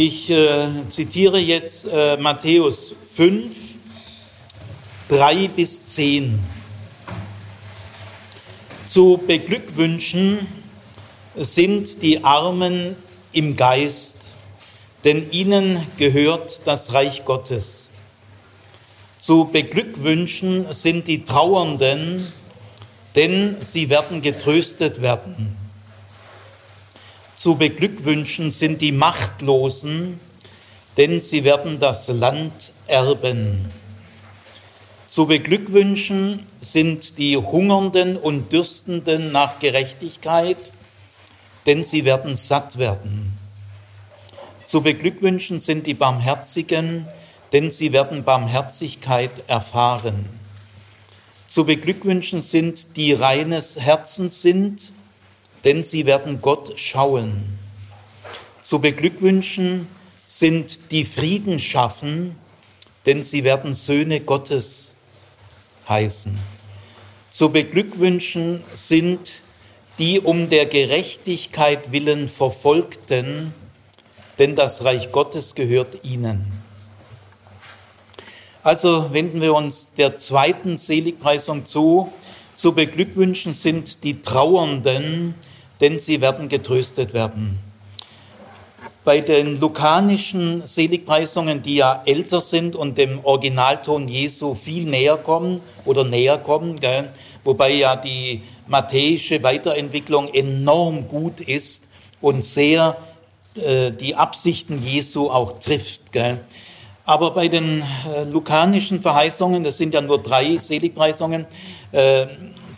Ich äh, zitiere jetzt äh, Matthäus 5, 3 bis 10. Zu beglückwünschen sind die Armen im Geist, denn ihnen gehört das Reich Gottes. Zu beglückwünschen sind die Trauernden, denn sie werden getröstet werden. Zu beglückwünschen sind die Machtlosen, denn sie werden das Land erben. Zu beglückwünschen sind die Hungernden und Dürstenden nach Gerechtigkeit, denn sie werden satt werden. Zu beglückwünschen sind die Barmherzigen, denn sie werden Barmherzigkeit erfahren. Zu beglückwünschen sind die reines Herzens sind, denn sie werden Gott schauen. Zu beglückwünschen sind die Frieden schaffen, denn sie werden Söhne Gottes heißen. Zu beglückwünschen sind die um der Gerechtigkeit willen Verfolgten, denn das Reich Gottes gehört ihnen. Also wenden wir uns der zweiten Seligpreisung zu. Zu beglückwünschen sind die Trauernden, denn sie werden getröstet werden bei den lukanischen Seligpreisungen, die ja älter sind und dem Originalton Jesu viel näher kommen oder näher kommen, gell? wobei ja die matthäische Weiterentwicklung enorm gut ist und sehr äh, die Absichten Jesu auch trifft. Gell? Aber bei den äh, lukanischen Verheißungen, das sind ja nur drei Seligpreisungen, äh,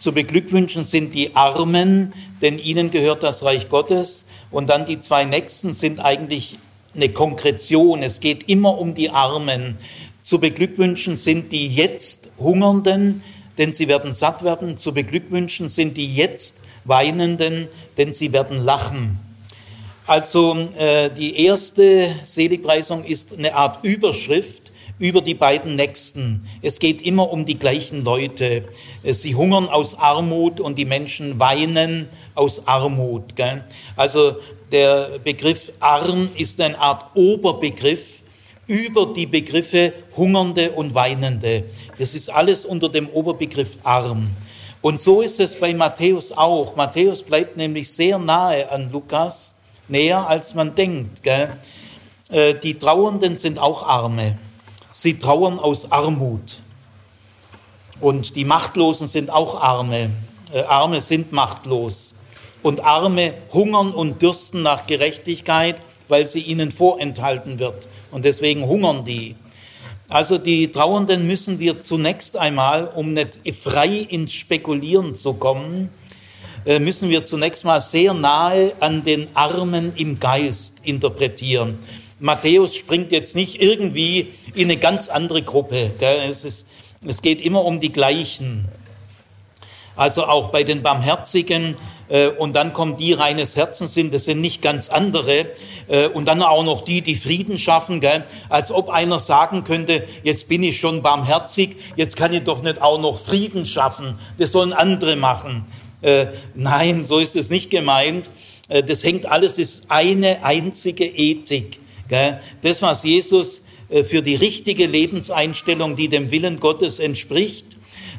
zu beglückwünschen sind die Armen, denn ihnen gehört das Reich Gottes. Und dann die zwei nächsten sind eigentlich eine Konkretion. Es geht immer um die Armen. Zu beglückwünschen sind die jetzt Hungernden, denn sie werden satt werden. Zu beglückwünschen sind die jetzt Weinenden, denn sie werden lachen. Also äh, die erste Seligpreisung ist eine Art Überschrift über die beiden Nächsten. Es geht immer um die gleichen Leute. Sie hungern aus Armut und die Menschen weinen aus Armut. Gell? Also der Begriff arm ist eine Art Oberbegriff über die Begriffe Hungernde und Weinende. Das ist alles unter dem Oberbegriff arm. Und so ist es bei Matthäus auch. Matthäus bleibt nämlich sehr nahe an Lukas, näher als man denkt. Gell? Äh, die Trauernden sind auch Arme. Sie trauern aus Armut. Und die Machtlosen sind auch Arme. Äh, Arme sind machtlos und Arme hungern und dürsten nach Gerechtigkeit, weil sie ihnen vorenthalten wird. Und deswegen hungern die. Also die Trauernden müssen wir zunächst einmal, um nicht frei ins Spekulieren zu kommen, äh, müssen wir zunächst mal sehr nahe an den Armen im Geist interpretieren. Matthäus springt jetzt nicht irgendwie in eine ganz andere Gruppe. Es, ist, es geht immer um die gleichen. Also auch bei den Barmherzigen äh, und dann kommen die reines Herzens sind, das sind nicht ganz andere. Äh, und dann auch noch die, die Frieden schaffen, gell? als ob einer sagen könnte, jetzt bin ich schon barmherzig, jetzt kann ich doch nicht auch noch Frieden schaffen, das sollen andere machen. Äh, nein, so ist es nicht gemeint. Das hängt alles, ist eine einzige Ethik. Das, was Jesus für die richtige Lebenseinstellung, die dem Willen Gottes entspricht,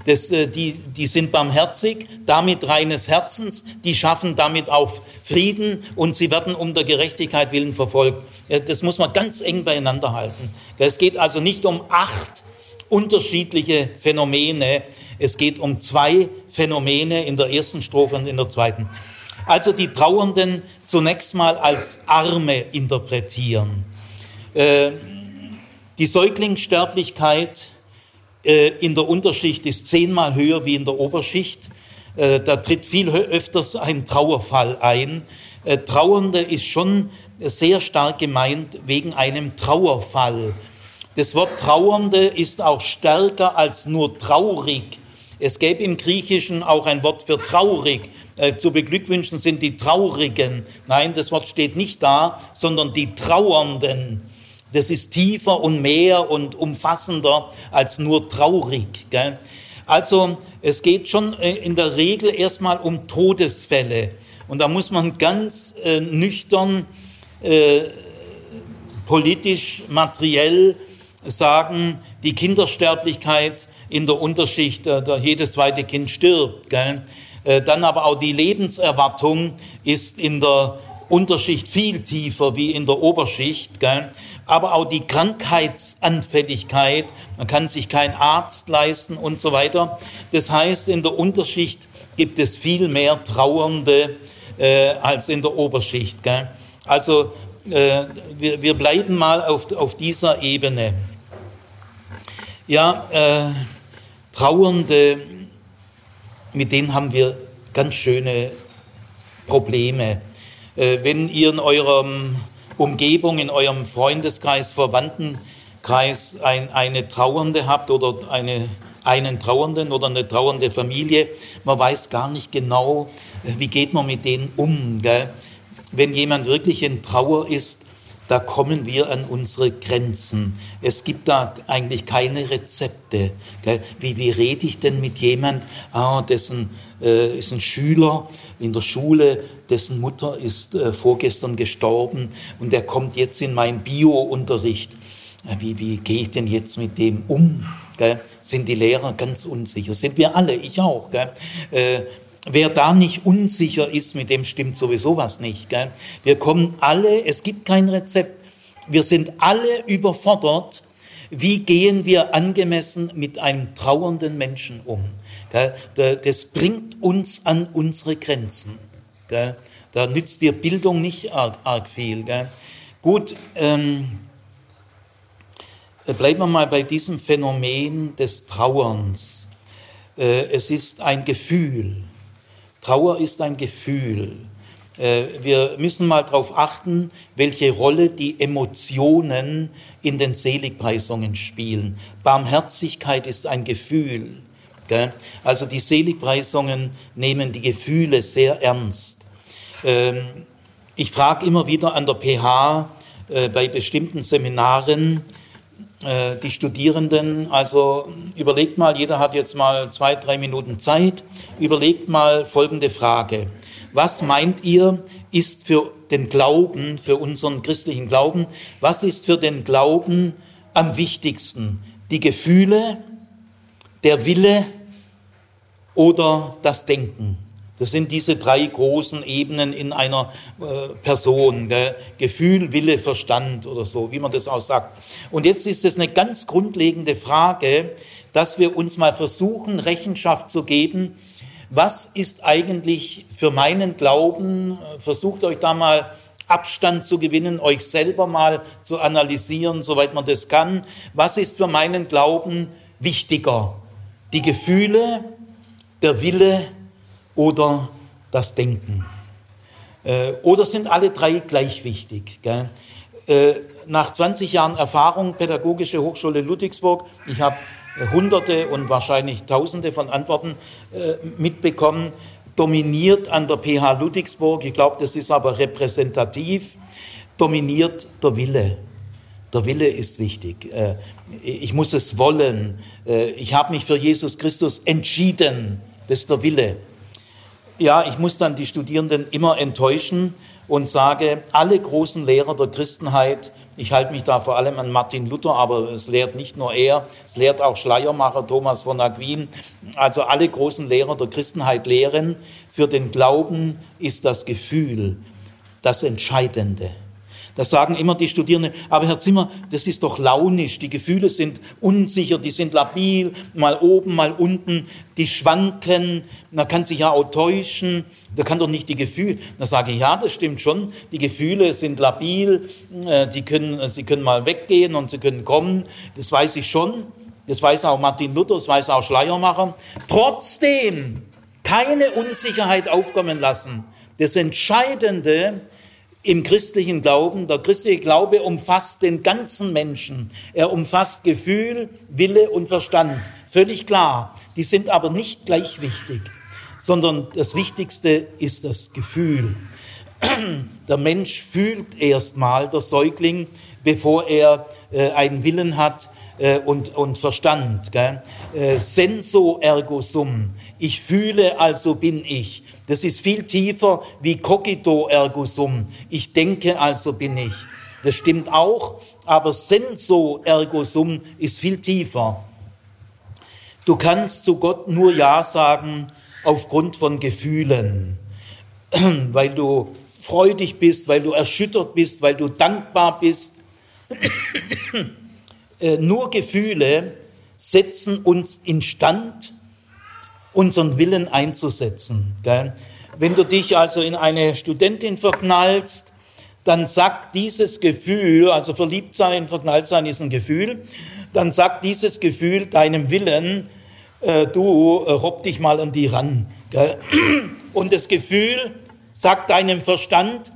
das, äh, die, die sind barmherzig, damit reines Herzens, die schaffen damit auch Frieden und sie werden um der Gerechtigkeit willen verfolgt. Das muss man ganz eng beieinander halten. Es geht also nicht um acht unterschiedliche Phänomene, es geht um zwei Phänomene in der ersten Strophe und in der zweiten. Also die Trauernden zunächst mal als Arme interpretieren. Äh, die Säuglingssterblichkeit äh, in der Unterschicht ist zehnmal höher wie in der Oberschicht. Äh, da tritt viel öfters ein Trauerfall ein. Äh, Trauernde ist schon sehr stark gemeint wegen einem Trauerfall. Das Wort Trauernde ist auch stärker als nur traurig. Es gäbe im Griechischen auch ein Wort für traurig. Zu beglückwünschen sind die Traurigen. Nein, das Wort steht nicht da, sondern die Trauernden. Das ist tiefer und mehr und umfassender als nur traurig. Gell? Also es geht schon äh, in der Regel erstmal um Todesfälle. Und da muss man ganz äh, nüchtern äh, politisch, materiell sagen, die Kindersterblichkeit in der Unterschicht, äh, da jedes zweite Kind stirbt. Gell? Äh, dann aber auch die Lebenserwartung ist in der Unterschicht viel tiefer wie in der Oberschicht. Gell? Aber auch die Krankheitsanfälligkeit, man kann sich keinen Arzt leisten und so weiter. Das heißt, in der Unterschicht gibt es viel mehr Trauernde äh, als in der Oberschicht. Gell? Also äh, wir, wir bleiben mal auf, auf dieser Ebene. Ja, äh, Trauernde, mit denen haben wir ganz schöne Probleme. Äh, wenn ihr in eurer Umgebung, in eurem Freundeskreis, Verwandtenkreis ein, eine Trauernde habt oder eine, einen Trauernden oder eine trauernde Familie, man weiß gar nicht genau, wie geht man mit denen um. Gell? Wenn jemand wirklich in Trauer ist, da kommen wir an unsere Grenzen. Es gibt da eigentlich keine Rezepte. Gell? Wie, wie rede ich denn mit jemand, ah, dessen äh, ist ein Schüler in der Schule, dessen Mutter ist äh, vorgestern gestorben und der kommt jetzt in meinen Bio-Unterricht. Wie, wie gehe ich denn jetzt mit dem um? Gell? Sind die Lehrer ganz unsicher? Sind wir alle, ich auch. Gell? Äh, Wer da nicht unsicher ist, mit dem stimmt sowieso was nicht. Gell? Wir kommen alle, es gibt kein Rezept. Wir sind alle überfordert. Wie gehen wir angemessen mit einem trauernden Menschen um? Das bringt uns an unsere Grenzen. Da nützt dir Bildung nicht arg, arg viel. Gut, ähm, bleiben wir mal bei diesem Phänomen des Trauerns. Äh, es ist ein Gefühl. Trauer ist ein Gefühl. Äh, wir müssen mal darauf achten, welche Rolle die Emotionen in den Seligpreisungen spielen. Barmherzigkeit ist ein Gefühl. Also die Seligpreisungen nehmen die Gefühle sehr ernst. Ähm, ich frage immer wieder an der PH äh, bei bestimmten Seminaren, die Studierenden, also überlegt mal, jeder hat jetzt mal zwei, drei Minuten Zeit, überlegt mal folgende Frage. Was meint ihr, ist für den Glauben, für unseren christlichen Glauben, was ist für den Glauben am wichtigsten? Die Gefühle, der Wille oder das Denken? Das sind diese drei großen Ebenen in einer äh, Person. Gell? Gefühl, Wille, Verstand oder so, wie man das auch sagt. Und jetzt ist es eine ganz grundlegende Frage, dass wir uns mal versuchen, Rechenschaft zu geben. Was ist eigentlich für meinen Glauben? Versucht euch da mal Abstand zu gewinnen, euch selber mal zu analysieren, soweit man das kann. Was ist für meinen Glauben wichtiger? Die Gefühle, der Wille oder das Denken. Äh, oder sind alle drei gleich wichtig? Äh, nach 20 Jahren Erfahrung, Pädagogische Hochschule Ludwigsburg, ich habe Hunderte und wahrscheinlich Tausende von Antworten äh, mitbekommen, dominiert an der PH Ludwigsburg, ich glaube, das ist aber repräsentativ, dominiert der Wille. Der Wille ist wichtig. Ich muss es wollen. Ich habe mich für Jesus Christus entschieden. Das ist der Wille ja, ich muss dann die Studierenden immer enttäuschen und sage, alle großen Lehrer der Christenheit, ich halte mich da vor allem an Martin Luther, aber es lehrt nicht nur er, es lehrt auch Schleiermacher Thomas von Aquin, also alle großen Lehrer der Christenheit lehren, für den Glauben ist das Gefühl das Entscheidende. Das sagen immer die Studierenden, aber Herr Zimmer, das ist doch launisch, die Gefühle sind unsicher, die sind labil, mal oben, mal unten, die schwanken, man kann sich ja auch täuschen, da kann doch nicht die Gefühle, da sage ich, ja, das stimmt schon, die Gefühle sind labil, äh, die können, sie können mal weggehen und sie können kommen, das weiß ich schon, das weiß auch Martin Luther, das weiß auch Schleiermacher, trotzdem keine Unsicherheit aufkommen lassen. Das Entscheidende im christlichen Glauben. Der christliche Glaube umfasst den ganzen Menschen. Er umfasst Gefühl, Wille und Verstand. Völlig klar. Die sind aber nicht gleich wichtig, sondern das Wichtigste ist das Gefühl. Der Mensch fühlt erstmal, der Säugling, bevor er äh, einen Willen hat äh, und, und Verstand. Gell? Äh, senso ergo sum. Ich fühle, also bin ich. Das ist viel tiefer wie cogito ergo sum. Ich denke, also bin ich. Das stimmt auch, aber senso ergo sum ist viel tiefer. Du kannst zu Gott nur Ja sagen aufgrund von Gefühlen, weil du freudig bist, weil du erschüttert bist, weil du dankbar bist. Äh, nur Gefühle setzen uns instand, unseren Willen einzusetzen. Wenn du dich also in eine Studentin verknallst, dann sagt dieses Gefühl, also verliebt sein, verknallt sein ist ein Gefühl, dann sagt dieses Gefühl deinem Willen, äh, du äh, robb dich mal an die ran. Gell? Und das Gefühl sagt deinem Verstand,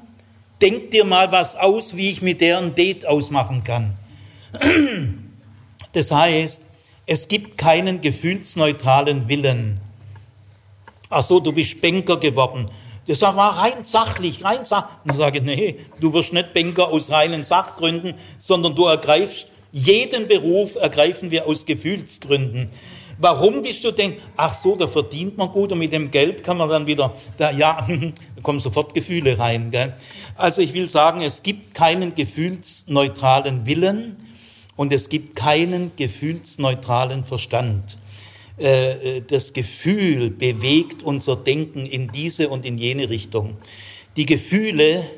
denk dir mal was aus, wie ich mit der ein Date ausmachen kann. Das heißt, es gibt keinen gefühlsneutralen Willen. Ach so, du bist Banker geworden. Das war rein sachlich, rein sachlich. Dann sage ich, nee, du wirst nicht Banker aus reinen Sachgründen, sondern du ergreifst, jeden Beruf ergreifen wir aus Gefühlsgründen. Warum bist du denn, ach so, da verdient man gut und mit dem Geld kann man dann wieder, da, ja, da kommen sofort Gefühle rein. Gell? Also ich will sagen, es gibt keinen gefühlsneutralen Willen und es gibt keinen gefühlsneutralen Verstand. Äh, äh, das Gefühl bewegt unser Denken in diese und in jene Richtung. Die Gefühle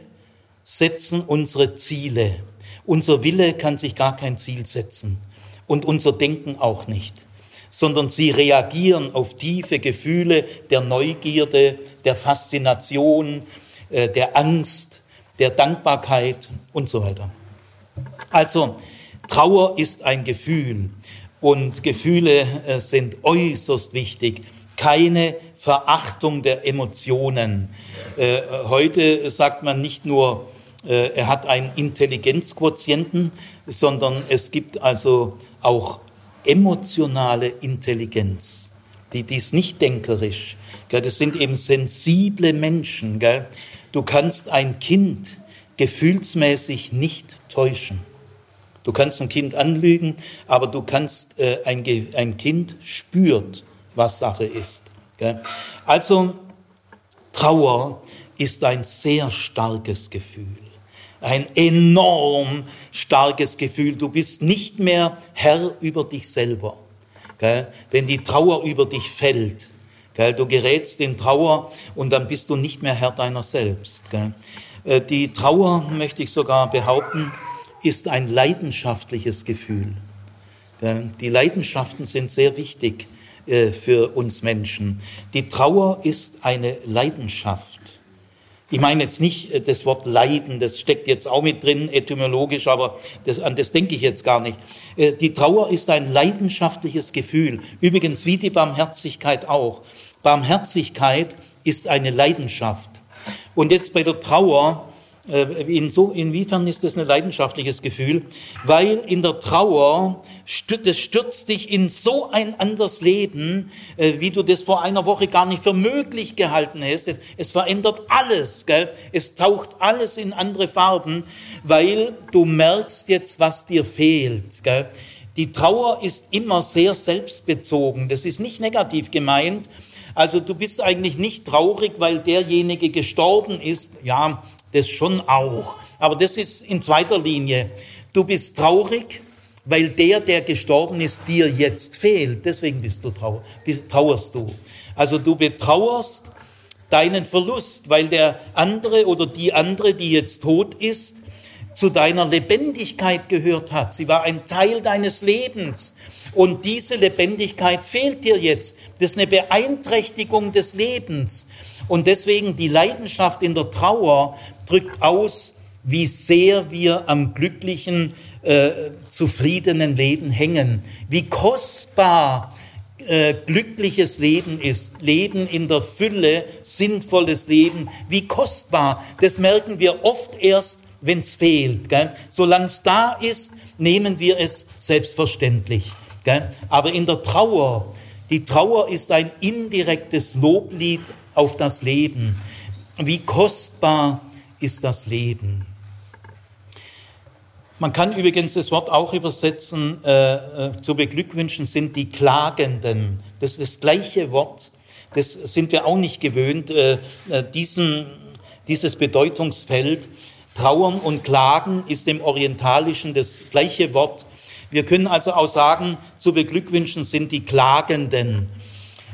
setzen unsere Ziele. Unser Wille kann sich gar kein Ziel setzen und unser Denken auch nicht, sondern sie reagieren auf tiefe Gefühle der Neugierde, der Faszination, äh, der Angst, der Dankbarkeit und so weiter. Also Trauer ist ein Gefühl und Gefühle äh, sind äußerst wichtig. Keine Verachtung der Emotionen. Äh, heute sagt man nicht nur, äh, er hat einen Intelligenzquotienten, sondern es gibt also auch emotionale Intelligenz. Die, die ist nicht denkerisch. Das sind eben sensible Menschen. Du kannst ein Kind gefühlsmäßig nicht täuschen. Du kannst ein Kind anlügen, aber du kannst, äh, ein, ein Kind spürt, was Sache ist. Gell? Also Trauer ist ein sehr starkes Gefühl. Ein enorm starkes Gefühl. Du bist nicht mehr Herr über dich selber. Gell? Wenn die Trauer über dich fällt, gell? du gerätst in Trauer und dann bist du nicht mehr Herr deiner selbst. Gell? Äh, die Trauer, möchte ich sogar behaupten, ist ein leidenschaftliches Gefühl. Die Leidenschaften sind sehr wichtig äh, für uns Menschen. Die Trauer ist eine Leidenschaft. Ich meine jetzt nicht äh, das Wort Leiden, das steckt jetzt auch mit drin, etymologisch, aber das, an das denke ich jetzt gar nicht. Äh, die Trauer ist ein leidenschaftliches Gefühl, übrigens wie die Barmherzigkeit auch. Barmherzigkeit ist eine Leidenschaft. Und jetzt bei der Trauer äh, in so, inwiefern ist das ein leidenschaftliches Gefühl? Weil in der Trauer, das stürzt dich in so ein anderes Leben, äh, wie du das vor einer Woche gar nicht für möglich gehalten hast. Es, es verändert alles, gell? es taucht alles in andere Farben, weil du merkst jetzt, was dir fehlt. Gell? Die Trauer ist immer sehr selbstbezogen. Das ist nicht negativ gemeint. Also du bist eigentlich nicht traurig, weil derjenige gestorben ist. Ja, das schon auch. Aber das ist in zweiter Linie. Du bist traurig, weil der, der gestorben ist, dir jetzt fehlt. Deswegen bist du trauer, trauerst du. Also du betrauerst deinen Verlust, weil der andere oder die andere, die jetzt tot ist, zu deiner Lebendigkeit gehört hat. Sie war ein Teil deines Lebens. Und diese Lebendigkeit fehlt dir jetzt. Das ist eine Beeinträchtigung des Lebens. Und deswegen die Leidenschaft in der Trauer drückt aus, wie sehr wir am glücklichen, äh, zufriedenen Leben hängen, wie kostbar äh, glückliches Leben ist, Leben in der Fülle, sinnvolles Leben, wie kostbar. Das merken wir oft erst, wenn es fehlt. Solange es da ist, nehmen wir es selbstverständlich. Gell? Aber in der Trauer, die Trauer ist ein indirektes Loblied auf das Leben. Wie kostbar ist das Leben. Man kann übrigens das Wort auch übersetzen, äh, äh, zu beglückwünschen sind die Klagenden. Das ist das gleiche Wort, das sind wir auch nicht gewöhnt, äh, äh diesen, dieses Bedeutungsfeld. Trauern und Klagen ist im Orientalischen das gleiche Wort. Wir können also auch sagen, zu beglückwünschen sind die Klagenden.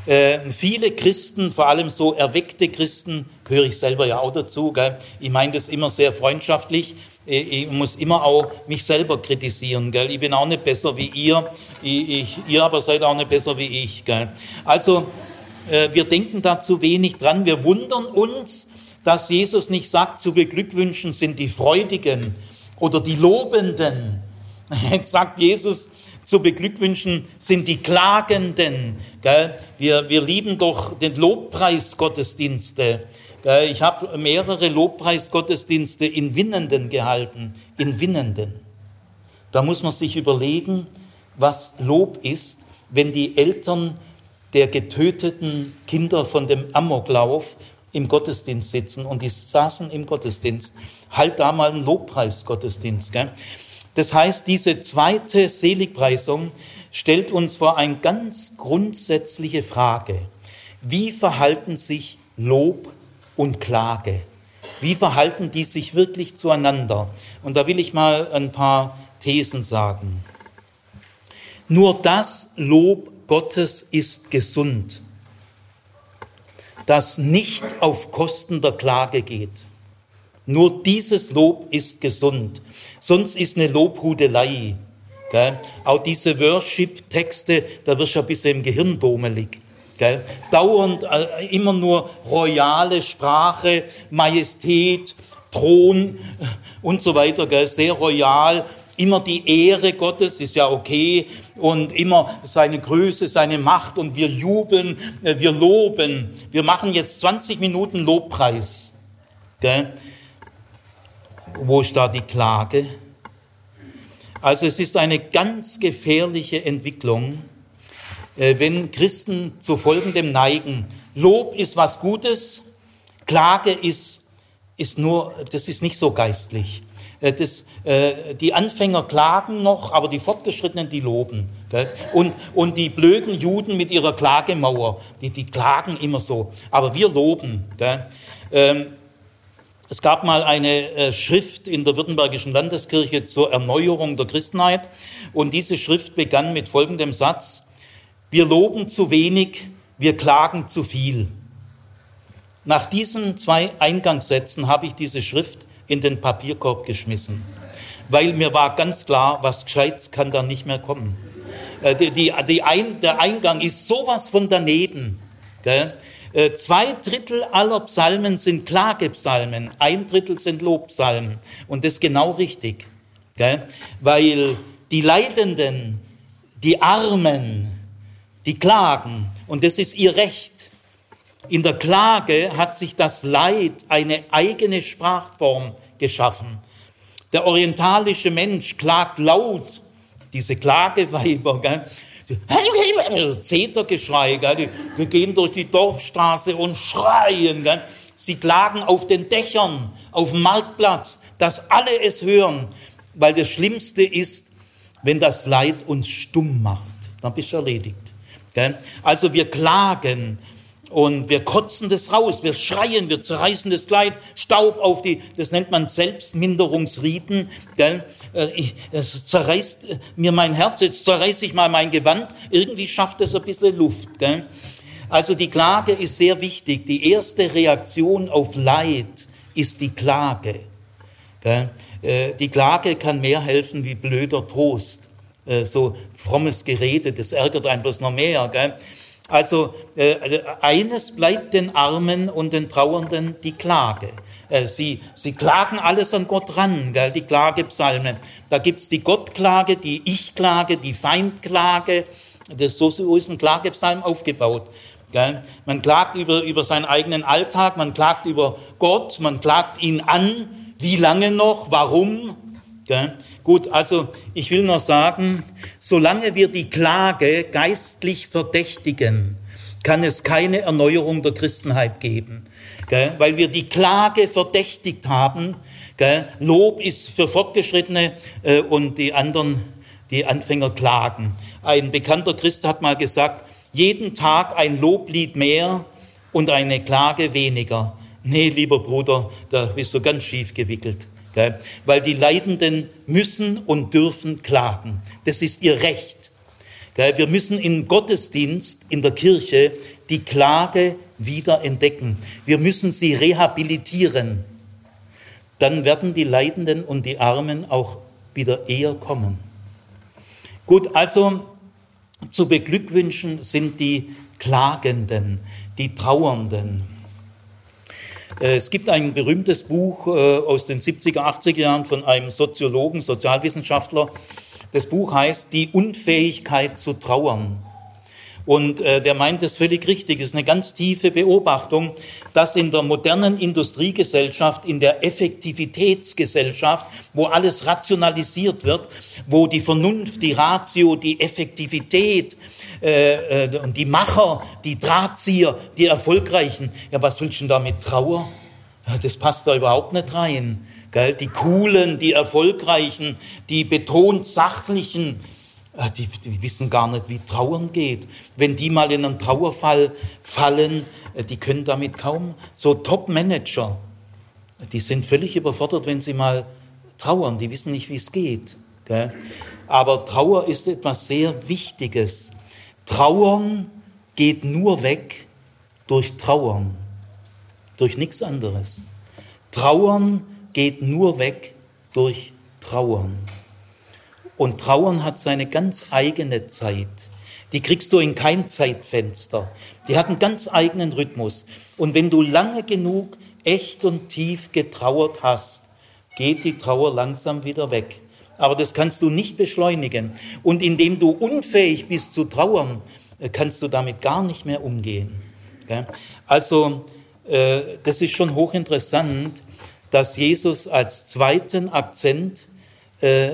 Äh, viele Christen, vor allem so erweckte Christen, gehöre ich selber ja auch dazu, gell? ich meine das immer sehr freundschaftlich, äh, ich muss immer auch mich selber kritisieren. Gell? Ich bin auch nicht besser wie ihr, ich, ich, ihr aber seid auch nicht besser wie ich. Gell? Also äh, wir denken da zu wenig dran, wir wundern uns, dass Jesus nicht sagt, zu beglückwünschen sind die Freudigen oder die Lobenden. Jetzt sagt Jesus, zu beglückwünschen sind die Klagenden. Wir, wir lieben doch den Lobpreisgottesdienste. Ich habe mehrere Lobpreisgottesdienste in Winnenden gehalten. In Winnenden. Da muss man sich überlegen, was Lob ist, wenn die Eltern der getöteten Kinder von dem Amoklauf im Gottesdienst sitzen und die saßen im Gottesdienst. Halt da mal einen Lobpreisgottesdienst. Gell? Das heißt, diese zweite Seligpreisung stellt uns vor eine ganz grundsätzliche Frage. Wie verhalten sich Lob und Klage? Wie verhalten die sich wirklich zueinander? Und da will ich mal ein paar Thesen sagen. Nur das Lob Gottes ist gesund das nicht auf Kosten der Klage geht. Nur dieses Lob ist gesund. Sonst ist eine Lobhudelei. Gell? Auch diese Worship-Texte, da wirst du ein bisschen im Gehirn domelig. Gell? Dauernd äh, immer nur royale Sprache, Majestät, Thron äh, und so weiter. Gell? Sehr royal immer die Ehre Gottes, ist ja okay, und immer seine Größe, seine Macht, und wir jubeln, äh, wir loben. Wir machen jetzt 20 Minuten Lobpreis. Gell? Wo ist da die Klage? Also es ist eine ganz gefährliche Entwicklung, äh, wenn Christen zu folgendem neigen. Lob ist was Gutes, Klage ist, ist nur, das ist nicht so geistlich. Äh, das, äh, die Anfänger klagen noch, aber die Fortgeschrittenen, die loben. Und, und die blöden Juden mit ihrer Klagemauer, die, die klagen immer so. Aber wir loben. Es gab mal eine äh, Schrift in der Württembergischen Landeskirche zur Erneuerung der Christenheit. Und diese Schrift begann mit folgendem Satz. Wir loben zu wenig, wir klagen zu viel. Nach diesen zwei Eingangssätzen habe ich diese Schrift in den Papierkorb geschmissen, weil mir war ganz klar, was Gescheites kann da nicht mehr kommen. Äh, die, die, die ein, der Eingang ist sowas von daneben. Gell? Äh, zwei Drittel aller Psalmen sind Klagepsalmen, ein Drittel sind Lobpsalmen. Und das ist genau richtig. Gell? Weil die Leidenden, die Armen, die klagen. Und das ist ihr Recht. In der Klage hat sich das Leid eine eigene Sprachform geschaffen. Der orientalische Mensch klagt laut, diese Klageweiber, gell? Zetergeschrei, gell? Die gehen durch die Dorfstraße und schreien. Gell? Sie klagen auf den Dächern, auf dem Marktplatz, dass alle es hören, weil das Schlimmste ist, wenn das Leid uns stumm macht. Dann bist du erledigt. Gell? Also wir klagen und wir kotzen das raus, wir schreien, wir zerreißen das Kleid, Staub auf die, das nennt man Selbstminderungsriten. Gell? Äh, ich, es zerreißt mir mein Herz, jetzt zerreiße ich mal mein Gewand, irgendwie schafft es ein bisschen Luft. Gell? Also die Klage ist sehr wichtig. Die erste Reaktion auf Leid ist die Klage. Gell? Äh, die Klage kann mehr helfen wie blöder Trost. Äh, so frommes Gerede, das ärgert einen bloß noch mehr. Gell? Also äh, eines bleibt den Armen und den Trauernden die Klage. Äh, sie, sie klagen alles an Gott ran, gell, die Klagepsalmen. Da gibt's die Gottklage, die Ich-Klage, die Feindklage. Das, so ist ein Klagepsalm aufgebaut. Gell. Man klagt über, über seinen eigenen Alltag, man klagt über Gott, man klagt ihn an. Wie lange noch? Warum? Gell? Gut, also ich will noch sagen, solange wir die Klage geistlich verdächtigen, kann es keine Erneuerung der Christenheit geben, gell? weil wir die Klage verdächtigt haben. Gell? Lob ist für Fortgeschrittene äh, und die anderen, die Anfänger klagen. Ein bekannter Christ hat mal gesagt, jeden Tag ein Loblied mehr und eine Klage weniger. Nee, lieber Bruder, da bist du ganz schief gewickelt. Weil die Leidenden müssen und dürfen klagen. Das ist ihr Recht. Wir müssen im Gottesdienst, in der Kirche, die Klage wieder entdecken. Wir müssen sie rehabilitieren. Dann werden die Leidenden und die Armen auch wieder eher kommen. Gut, also zu beglückwünschen sind die Klagenden, die Trauernden. Äh, es gibt ein berühmtes Buch äh, aus den 70er, 80er Jahren von einem Soziologen, Sozialwissenschaftler. Das Buch heißt Die Unfähigkeit zu trauern. Und äh, der meint das völlig richtig. Es ist eine ganz tiefe Beobachtung, dass in der modernen Industriegesellschaft, in der Effektivitätsgesellschaft, wo alles rationalisiert wird, wo die Vernunft, die Ratio, die Effektivität äh, äh, und die Macher, die Drahtzieher, die Erfolgreichen, ja, was willst du denn da mit Trauer? Das passt da überhaupt nicht rein. Gell? Die Coolen, die Erfolgreichen, die betont Sachlichen, die, die, wissen gar nicht, wie Trauern geht. Wenn die mal in einen Trauerfall fallen, äh, die können damit kaum. So Top-Manager, die sind völlig überfordert, wenn sie mal trauern. Die wissen nicht, wie es geht. Aber Trauer ist etwas sehr Wichtiges. Trauern geht nur weg durch Trauern, durch nichts anderes. Trauern geht nur weg durch Trauern. Und Trauern hat seine ganz eigene Zeit. Die kriegst du in kein Zeitfenster. Die hat einen ganz eigenen Rhythmus. Und wenn du lange genug echt und tief getrauert hast, geht die Trauer langsam wieder weg. Aber das kannst du nicht beschleunigen. Und indem du unfähig bist zu trauern, äh, kannst du damit gar nicht mehr umgehen. Also äh, das ist schon hochinteressant, dass Jesus als zweiten Akzent äh,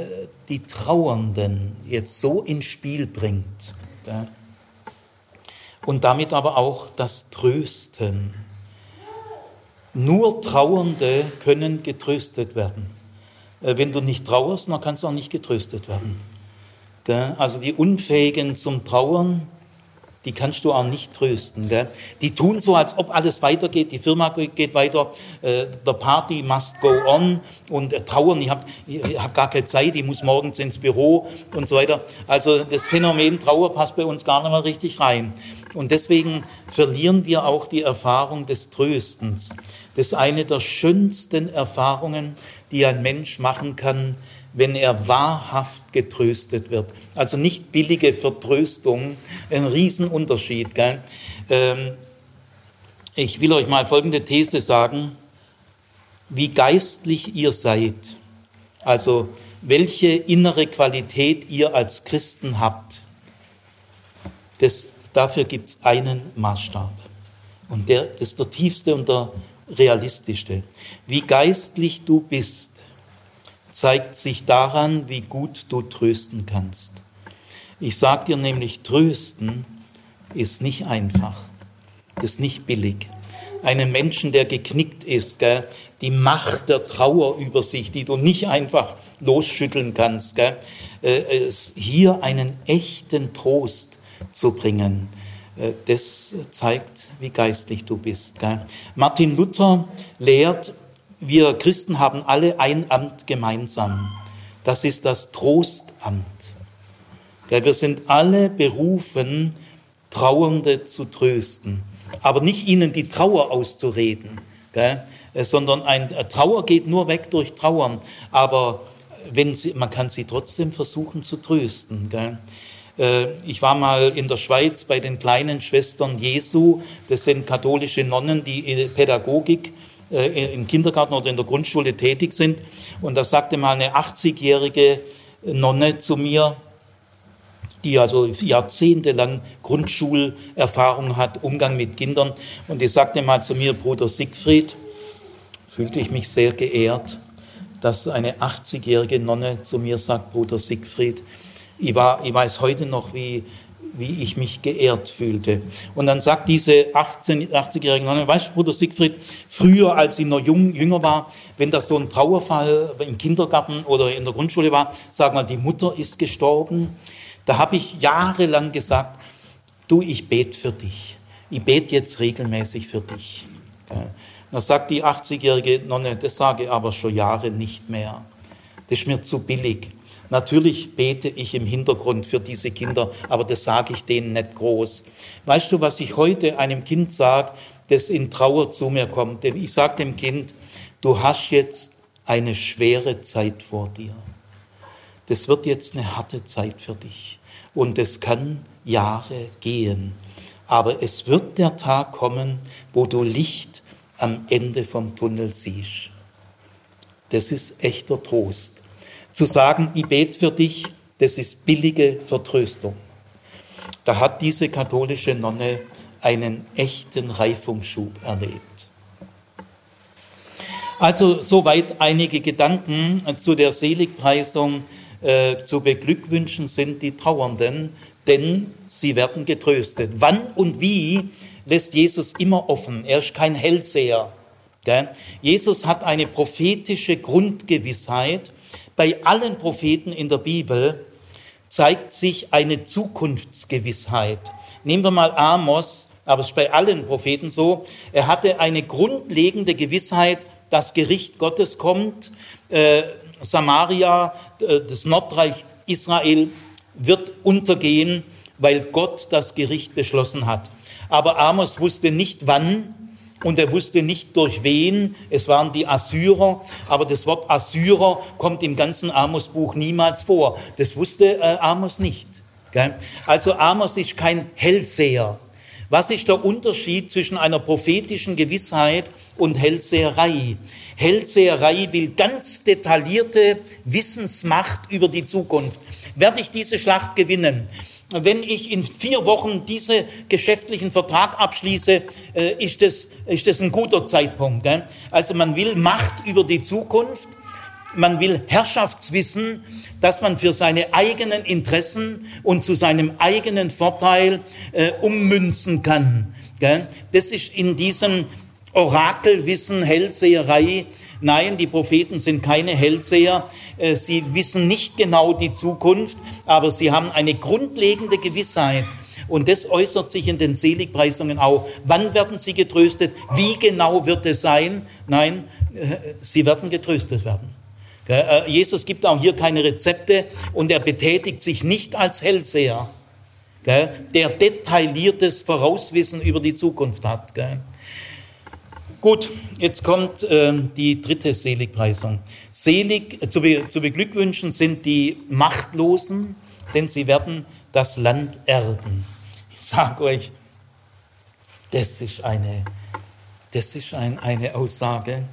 die Trauernden jetzt so ins Spiel bringt. Und damit aber auch das Trösten. Nur Trauernde können getröstet werden. Äh, wenn du nicht trauerst, dann kannst du auch nicht getröstet werden. Also die Unfähigen zum Trauern, die kannst du auch nicht trösten. Gell? Die tun so, als ob alles weitergeht, die Firma geht weiter, äh, der Party must go on und äh, trauern, ich habe hab gar keine Zeit, ich muss morgens ins Büro und so weiter. Also das Phänomen Trauer passt bei uns gar nicht mehr richtig rein. Und deswegen verlieren wir auch die Erfahrung des Tröstens. Das ist eine der schönsten Erfahrungen, die ein Mensch machen kann, wenn er wahrhaft getröstet wird. Also nicht billige Vertröstung, ein Riesenunterschied. Gell? Ähm, ich will euch mal folgende These sagen. Wie geistlich ihr seid, also welche innere Qualität ihr als Christen habt, das, dafür gibt es einen Maßstab. Und der ist der tiefste und der realistischste. Wie geistlich du bist, zeigt sich daran, wie gut du trösten kannst. Ich sage dir nämlich, trösten ist nicht einfach, ist nicht billig. Einen Menschen, der geknickt ist, gell, die Macht der Trauer über sich, die du nicht einfach losschütteln kannst, gell, äh, hier einen echten Trost zu bringen, äh, das zeigt, wie geistlich du bist. Gell. Martin Luther lehrt, wir Christen haben alle ein Amt gemeinsam. Das ist das Trostamt. Wir sind alle berufen, Trauernde zu trösten, aber nicht ihnen die Trauer auszureden, sondern ein Trauer geht nur weg durch Trauern, aber wenn sie, man kann sie trotzdem versuchen zu trösten. Äh, ich war mal in der Schweiz bei den kleinen Schwestern Jesu, das sind katholische Nonnen, die Pädagogik äh, im Kindergarten oder in der Grundschule tätig sind. Und da sagte mal eine 80-jährige Nonne zu mir, die also jahrzehntelang Grundschulerfahrung hat, Umgang mit Kindern. Und die sagte mal zu mir, Bruder Siegfried, fühlte ich mich sehr geehrt, dass eine 80-jährige Nonne zu mir sagt, Bruder Siegfried, ich, war, ich weiß heute noch, wie, wie ich mich geehrt fühlte. Und dann sagt diese 18, 80-jährige Nonne, weißt du, Bruder Siegfried, früher, als sie noch jung, jünger war, wenn das so ein Trauerfall im Kindergarten oder in der Grundschule war, sag mal, die Mutter ist gestorben, da habe ich jahrelang gesagt, du, ich bete für dich. Ich bete jetzt regelmäßig für dich. Da sagt die 80-jährige Nonne, das sage ich aber schon Jahre nicht mehr. Das ist mir zu billig. Natürlich bete ich im Hintergrund für diese Kinder, aber das sage ich denen nicht groß. Weißt du, was ich heute einem Kind sage, das in Trauer zu mir kommt? Denn ich sage dem Kind, du hast jetzt eine schwere Zeit vor dir. Das wird jetzt eine harte Zeit für dich. Und es kann Jahre gehen. Aber es wird der Tag kommen, wo du Licht am Ende vom Tunnel siehst. Das ist echter Trost. Zu sagen, ich bete für dich, das ist billige Vertröstung. Da hat diese katholische Nonne einen echten Reifungsschub erlebt. Also soweit einige Gedanken zu der Seligpreisung. Äh, zu beglückwünschen sind die Trauernden, denn sie werden getröstet. Wann und wie lässt Jesus immer offen. Er ist kein Hellseher. Jesus hat eine prophetische Grundgewissheit bei allen Propheten in der Bibel zeigt sich eine Zukunftsgewissheit. Nehmen wir mal Amos, aber es ist bei allen Propheten so. Er hatte eine grundlegende Gewissheit, dass Gericht Gottes kommt. Äh, Samaria, äh, das Nordreich Israel wird untergehen, weil Gott das Gericht beschlossen hat. Aber Amos wusste nicht wann und er wusste nicht durch wen, es waren die Assyrer, aber das Wort Assyrer kommt im ganzen Amos-Buch niemals vor. Das wusste äh, Amos nicht. Gell? Also Amos ist kein Hellseher. Was ist der Unterschied zwischen einer prophetischen Gewissheit und Hellseherei? Hellseherei will ganz detaillierte Wissensmacht über die Zukunft. Werde ich diese Schlacht gewinnen? Wenn ich in vier Wochen diesen geschäftlichen Vertrag abschließe, äh, ist das, ist das ein guter Zeitpunkt. Also man will Macht über die Zukunft, man will Herrschaftswissen, dass man für seine eigenen Interessen und zu seinem eigenen Vorteil äh, ummünzen kann. Das ist in diesem Orakelwissen, Hellseherei, Nein, die Propheten sind keine Hellseher. Äh, sie wissen nicht genau die Zukunft, aber sie haben eine grundlegende Gewissheit. Und das äußert sich in den Seligpreisungen auch. Wann werden sie getröstet? Wie genau wird es sein? Nein, äh, sie werden getröstet werden. Äh, Jesus gibt auch hier keine Rezepte und er betätigt sich nicht als Hellseher, der detailliertes Vorauswissen über die Zukunft hat. Gut, jetzt kommt äh, die dritte Seligpreisung. Selig äh, zu, be, zu beglückwünschen sind die Machtlosen, denn sie werden das Land erben. Ich sage euch, das ist eine, das ist ein, eine Aussage,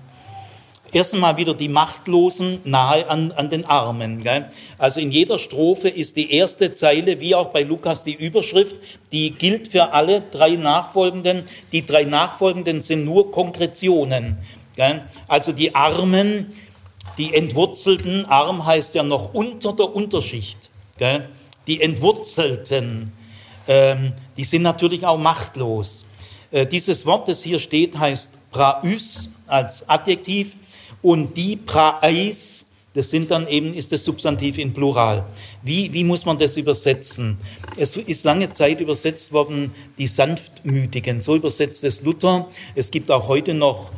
Erst einmal wieder die Machtlosen nahe an, an den Armen. Gell? Also in jeder Strophe ist die erste Zeile, wie auch bei Lukas die Überschrift, die gilt für alle drei nachfolgenden. Die drei nachfolgenden sind nur Konkretionen. Gell? Also die Armen, die Entwurzelten, arm heißt ja noch unter der Unterschicht. Gell? Die Entwurzelten, ähm, die sind natürlich auch machtlos. Äh, dieses Wort, das hier steht, heißt praus als Adjektiv und die Praeis, das sind dann eben, ist das Substantiv in Plural. Wie, wie muss man das übersetzen? Es ist lange Zeit übersetzt worden, die Sanftmütigen. So übersetzt es Luther. Es gibt auch heute noch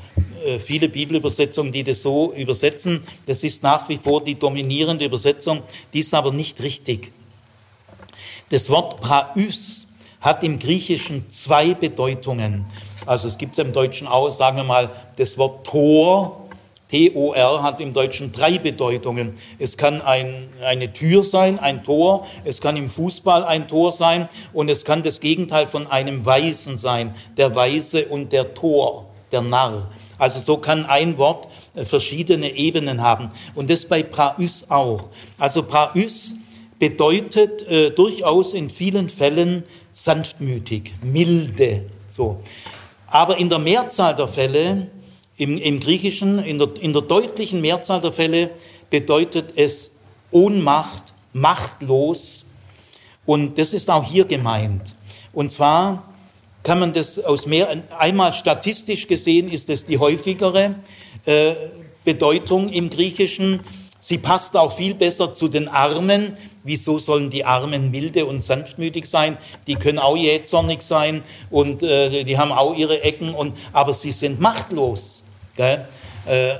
äh, viele Bibelübersetzungen, die das so übersetzen. Das ist nach wie vor die dominierende Übersetzung. Die ist aber nicht richtig. Das Wort Praus hat im Griechischen zwei Bedeutungen. Also es gibt im Deutschen auch, sagen wir mal, das Wort Tor T-O-R hat im Deutschen drei Bedeutungen. Es kann ein, eine Tür sein, ein Tor, es kann im Fußball ein Tor sein und es kann das Gegenteil von einem Weisen sein, der Weise und der Tor, der Narr. Also so kann ein Wort äh, verschiedene Ebenen haben. Und das bei Praus auch. Also Praus bedeutet äh, durchaus in vielen Fällen sanftmütig, milde, so. Aber in der Mehrzahl der Fälle im, Im, Griechischen, in der, in der deutlichen Mehrzahl der Fälle, bedeutet es Ohnmacht, machtlos. Und das ist auch hier gemeint. Und zwar kann man das aus mehr, einmal statistisch gesehen ist es die häufigere äh, Bedeutung im Griechischen. Sie passt auch viel besser zu den Armen, Wieso sollen die Armen milde und sanftmütig sein? Die können auch jähzornig sein und äh, die haben auch ihre Ecken, und, aber sie sind machtlos. Gell? Äh,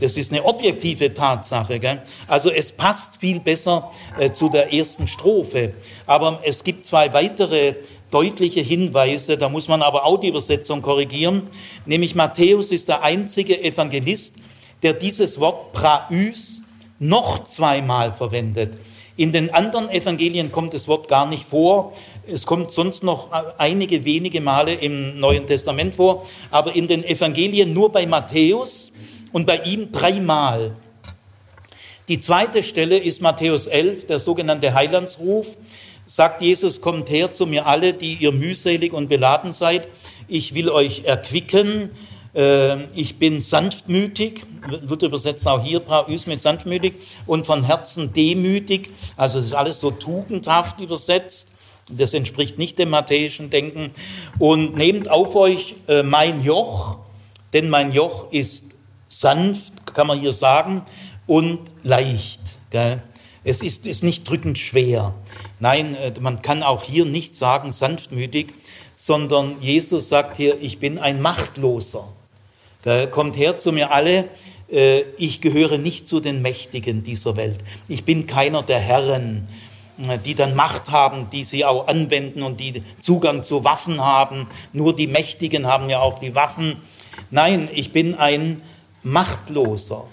das ist eine objektive Tatsache. Gell? Also es passt viel besser äh, zu der ersten Strophe. Aber es gibt zwei weitere deutliche Hinweise, da muss man aber auch die Übersetzung korrigieren. Nämlich Matthäus ist der einzige Evangelist, der dieses Wort praüs noch zweimal verwendet. In den anderen Evangelien kommt das Wort gar nicht vor. Es kommt sonst noch einige wenige Male im Neuen Testament vor, aber in den Evangelien nur bei Matthäus und bei ihm dreimal. Die zweite Stelle ist Matthäus 11, der sogenannte Heilandsruf. Sagt Jesus, kommt her zu mir alle, die ihr mühselig und beladen seid. Ich will euch erquicken. Ähm, ich bin sanftmütig, Luther übersetzt auch hier Praus mit sanftmütig und von Herzen demütig. Also das ist alles so tugendhaft übersetzt. Das entspricht nicht dem matthäischen Denken. Und nehmt auf euch äh, mein Joch, denn mein Joch ist sanft, kann man hier sagen, und leicht. Es ist, nicht drückend schwer. Nein, äh, man kann auch hier nicht sagen sanftmütig, sondern Jesus sagt hier, ich bin ein Machtloser. Kommt her zu mir alle, äh, ich gehöre nicht zu den Mächtigen dieser Welt. Ich bin keiner der Herren, die dann Macht haben, die sie auch anwenden und die Zugang zu Waffen haben. Nur die Mächtigen haben ja auch die Waffen. Nein, ich bin ein machtloser.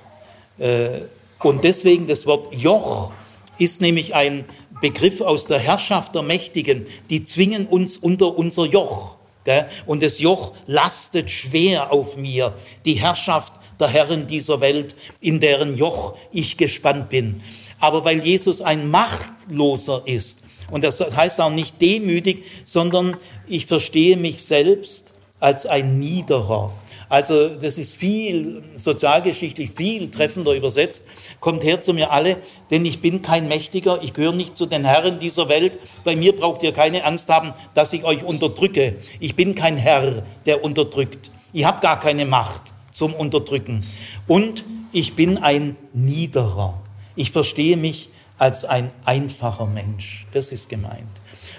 Äh, und deswegen das Wort Joch ist nämlich ein Begriff aus der Herrschaft der Mächtigen. Die zwingen uns unter unser Joch. Und das Joch lastet schwer auf mir, die Herrschaft der Herren dieser Welt, in deren Joch ich gespannt bin. Aber weil Jesus ein Machtloser ist, und das heißt auch nicht demütig, sondern ich verstehe mich selbst als ein Niederer. Also das ist viel, sozialgeschichtlich viel treffender übersetzt. Kommt her zu mir alle, denn ich bin kein Mächtiger, ich gehöre nicht zu den Herren dieser Welt. Bei mir braucht ihr keine Angst haben, dass ich euch unterdrücke. Ich bin kein Herr, der unterdrückt. Ich habe gar keine Macht zum Unterdrücken. Und ich bin ein Niederer. Ich verstehe mich als ein einfacher Mensch. Das ist gemeint.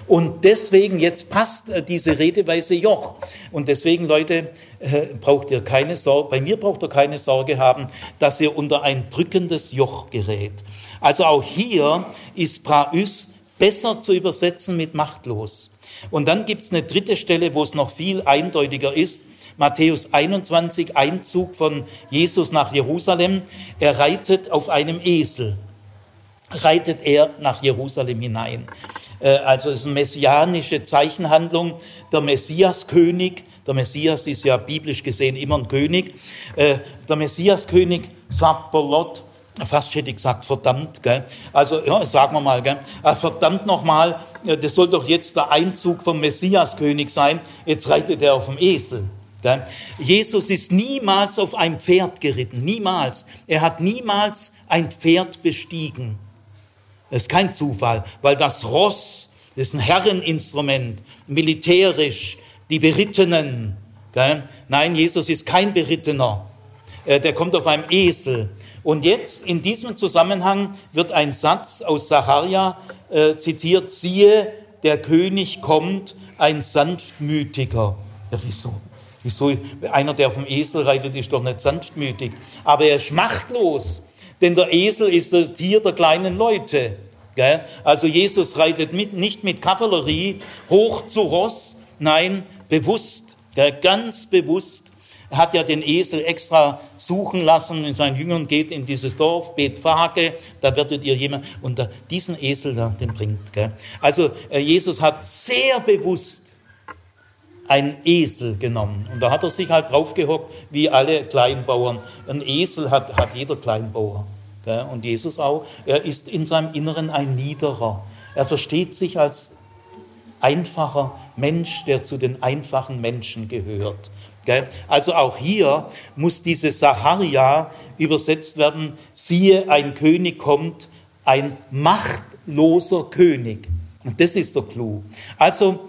Und deswegen, jetzt passt äh, diese Redeweise Joch. Und deswegen, Leute, äh, braucht ihr keine Sorge, bei mir braucht ihr keine Sorge haben, dass ihr unter ein drückendes Joch gerät. Also auch hier ist Praüs besser zu übersetzen mit machtlos. Und dann gibt es eine dritte Stelle, wo es noch viel eindeutiger ist. Matthäus 21, Einzug von Jesus nach Jerusalem. Er reitet auf einem Esel. Reitet er nach Jerusalem hinein. Äh, also es ist eine messianische Zeichenhandlung. Der Messiaskönig, der Messias ist ja biblisch gesehen immer ein König. Äh, der Messiaskönig Sapperlot, fast hätte ich gesagt, verdammt, gell? Also, ja, sagen wir mal, gell? Äh, verdammt nochmal, das soll doch jetzt der Einzug vom Messiaskönig sein. Jetzt reitet er auf dem Esel. Jesus ist niemals auf ein Pferd geritten, niemals. Er hat niemals ein Pferd bestiegen. Das ist kein Zufall, weil das Ross das ist ein Herreninstrument, militärisch, die Berittenen. Nein, Jesus ist kein Berittener. Äh, der kommt auf einem Esel. Und jetzt in diesem Zusammenhang wird ein Satz aus Sacharia äh, zitiert, siehe, der König kommt, ein sanftmütiger. Ja, wieso? Wieso? Einer, der auf dem Esel reitet, ist doch nicht sanftmütig. Aber er ist machtlos. Denn der Esel ist das Tier der kleinen Leute. Also Jesus reitet mit, nicht mit Kavallerie hoch zu Ross, nein, bewusst, ganz bewusst. Er hat ja den Esel extra suchen lassen in seinen Jüngern, geht in dieses Dorf, Bethphage, da werdet ihr jemand, da, diesen Esel da, den bringt. Also äh, Jesus hat sehr bewusst einen Esel genommen. Und da hat er sich halt draufgehockt, wie alle Kleinbauern. Ein Esel hat, hat jeder Kleinbauer. Und Jesus auch. Er ist in seinem Inneren ein Niederer. Er versteht sich als einfacher Mensch, der zu den einfachen Menschen gehört. Also auch hier muss diese Saharia übersetzt werden, siehe, ein König kommt, ein machtloser König. Und das ist der Clou. Also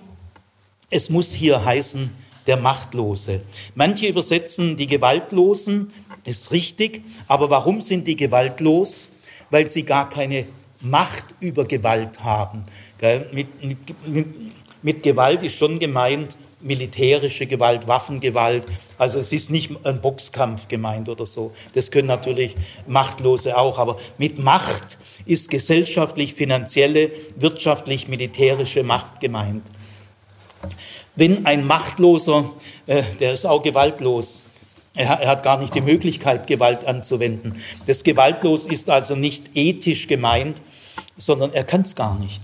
es muss hier heißen, der Machtlose. Manche übersetzen die Gewaltlosen, ist richtig, aber warum sind die gewaltlos? Weil sie gar keine Macht über Gewalt haben. Mit, mit, mit, mit Gewalt ist schon gemeint militärische Gewalt, Waffengewalt. Also es ist nicht ein Boxkampf gemeint oder so. Das können natürlich Machtlose auch. Aber mit Macht ist gesellschaftlich, finanzielle, wirtschaftlich, militärische Macht gemeint. Wenn ein Machtloser, äh, der ist auch gewaltlos, er, er hat gar nicht die Möglichkeit, Gewalt anzuwenden. Das Gewaltlos ist also nicht ethisch gemeint, sondern er kann es gar nicht.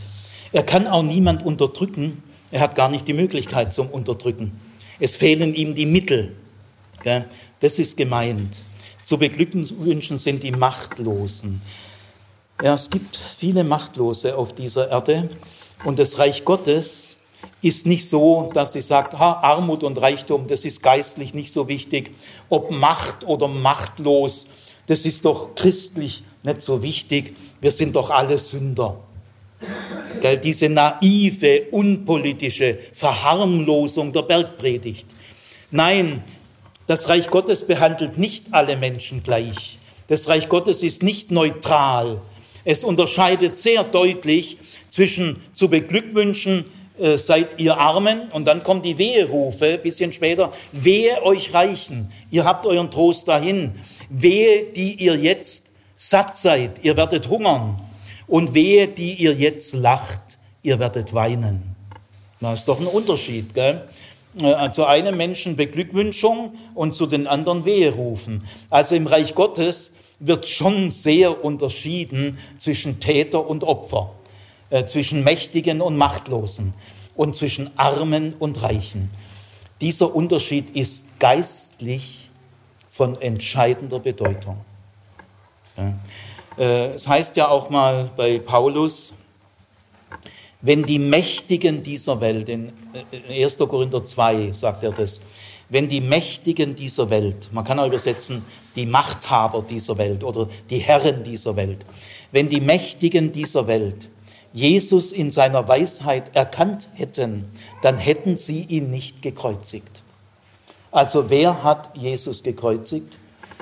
Er kann auch niemand unterdrücken, er hat gar nicht die Möglichkeit zum Unterdrücken. Es fehlen ihm die Mittel. Das ist gemeint. Zu beglückwünschen sind die Machtlosen. Ja, es gibt viele Machtlose auf dieser Erde und das Reich Gottes ist nicht so, dass sie sagt, ha, Armut und Reichtum, das ist geistlich nicht so wichtig. Ob Macht oder machtlos, das ist doch christlich nicht so wichtig. Wir sind doch alle Sünder. Gell, diese naive, unpolitische Verharmlosung der Bergpredigt. Nein, das Reich Gottes behandelt nicht alle Menschen gleich. Das Reich Gottes ist nicht neutral. Es unterscheidet sehr deutlich zwischen zu beglückwünschen, äh, seid ihr Armen, und dann kommen die Weherufe, ein bisschen später, wehe euch Reichen, ihr habt euren Trost dahin, wehe, die ihr jetzt satt seid, ihr werdet hungern, und wehe, die ihr jetzt lacht, ihr werdet weinen. Das ist doch ein Unterschied, gell? Äh, zu einem Menschen Beglückwünschung und zu den anderen Weherufen. Also im Reich Gottes wird schon sehr unterschieden zwischen Täter und Opfer, äh, zwischen Mächtigen und Machtlosen und zwischen Armen und Reichen. Dieser Unterschied ist geistlich von entscheidender Bedeutung. Äh, es heißt ja auch mal bei Paulus, wenn die Mächtigen dieser Welt, in 1. Äh, Korinther 2 sagt er das, wenn die Mächtigen dieser Welt, man kann auch übersetzen, die Machthaber dieser Welt oder die Herren dieser Welt, wenn die Mächtigen dieser Welt Jesus in seiner Weisheit erkannt hätten, dann hätten sie ihn nicht gekreuzigt. Also wer hat Jesus gekreuzigt?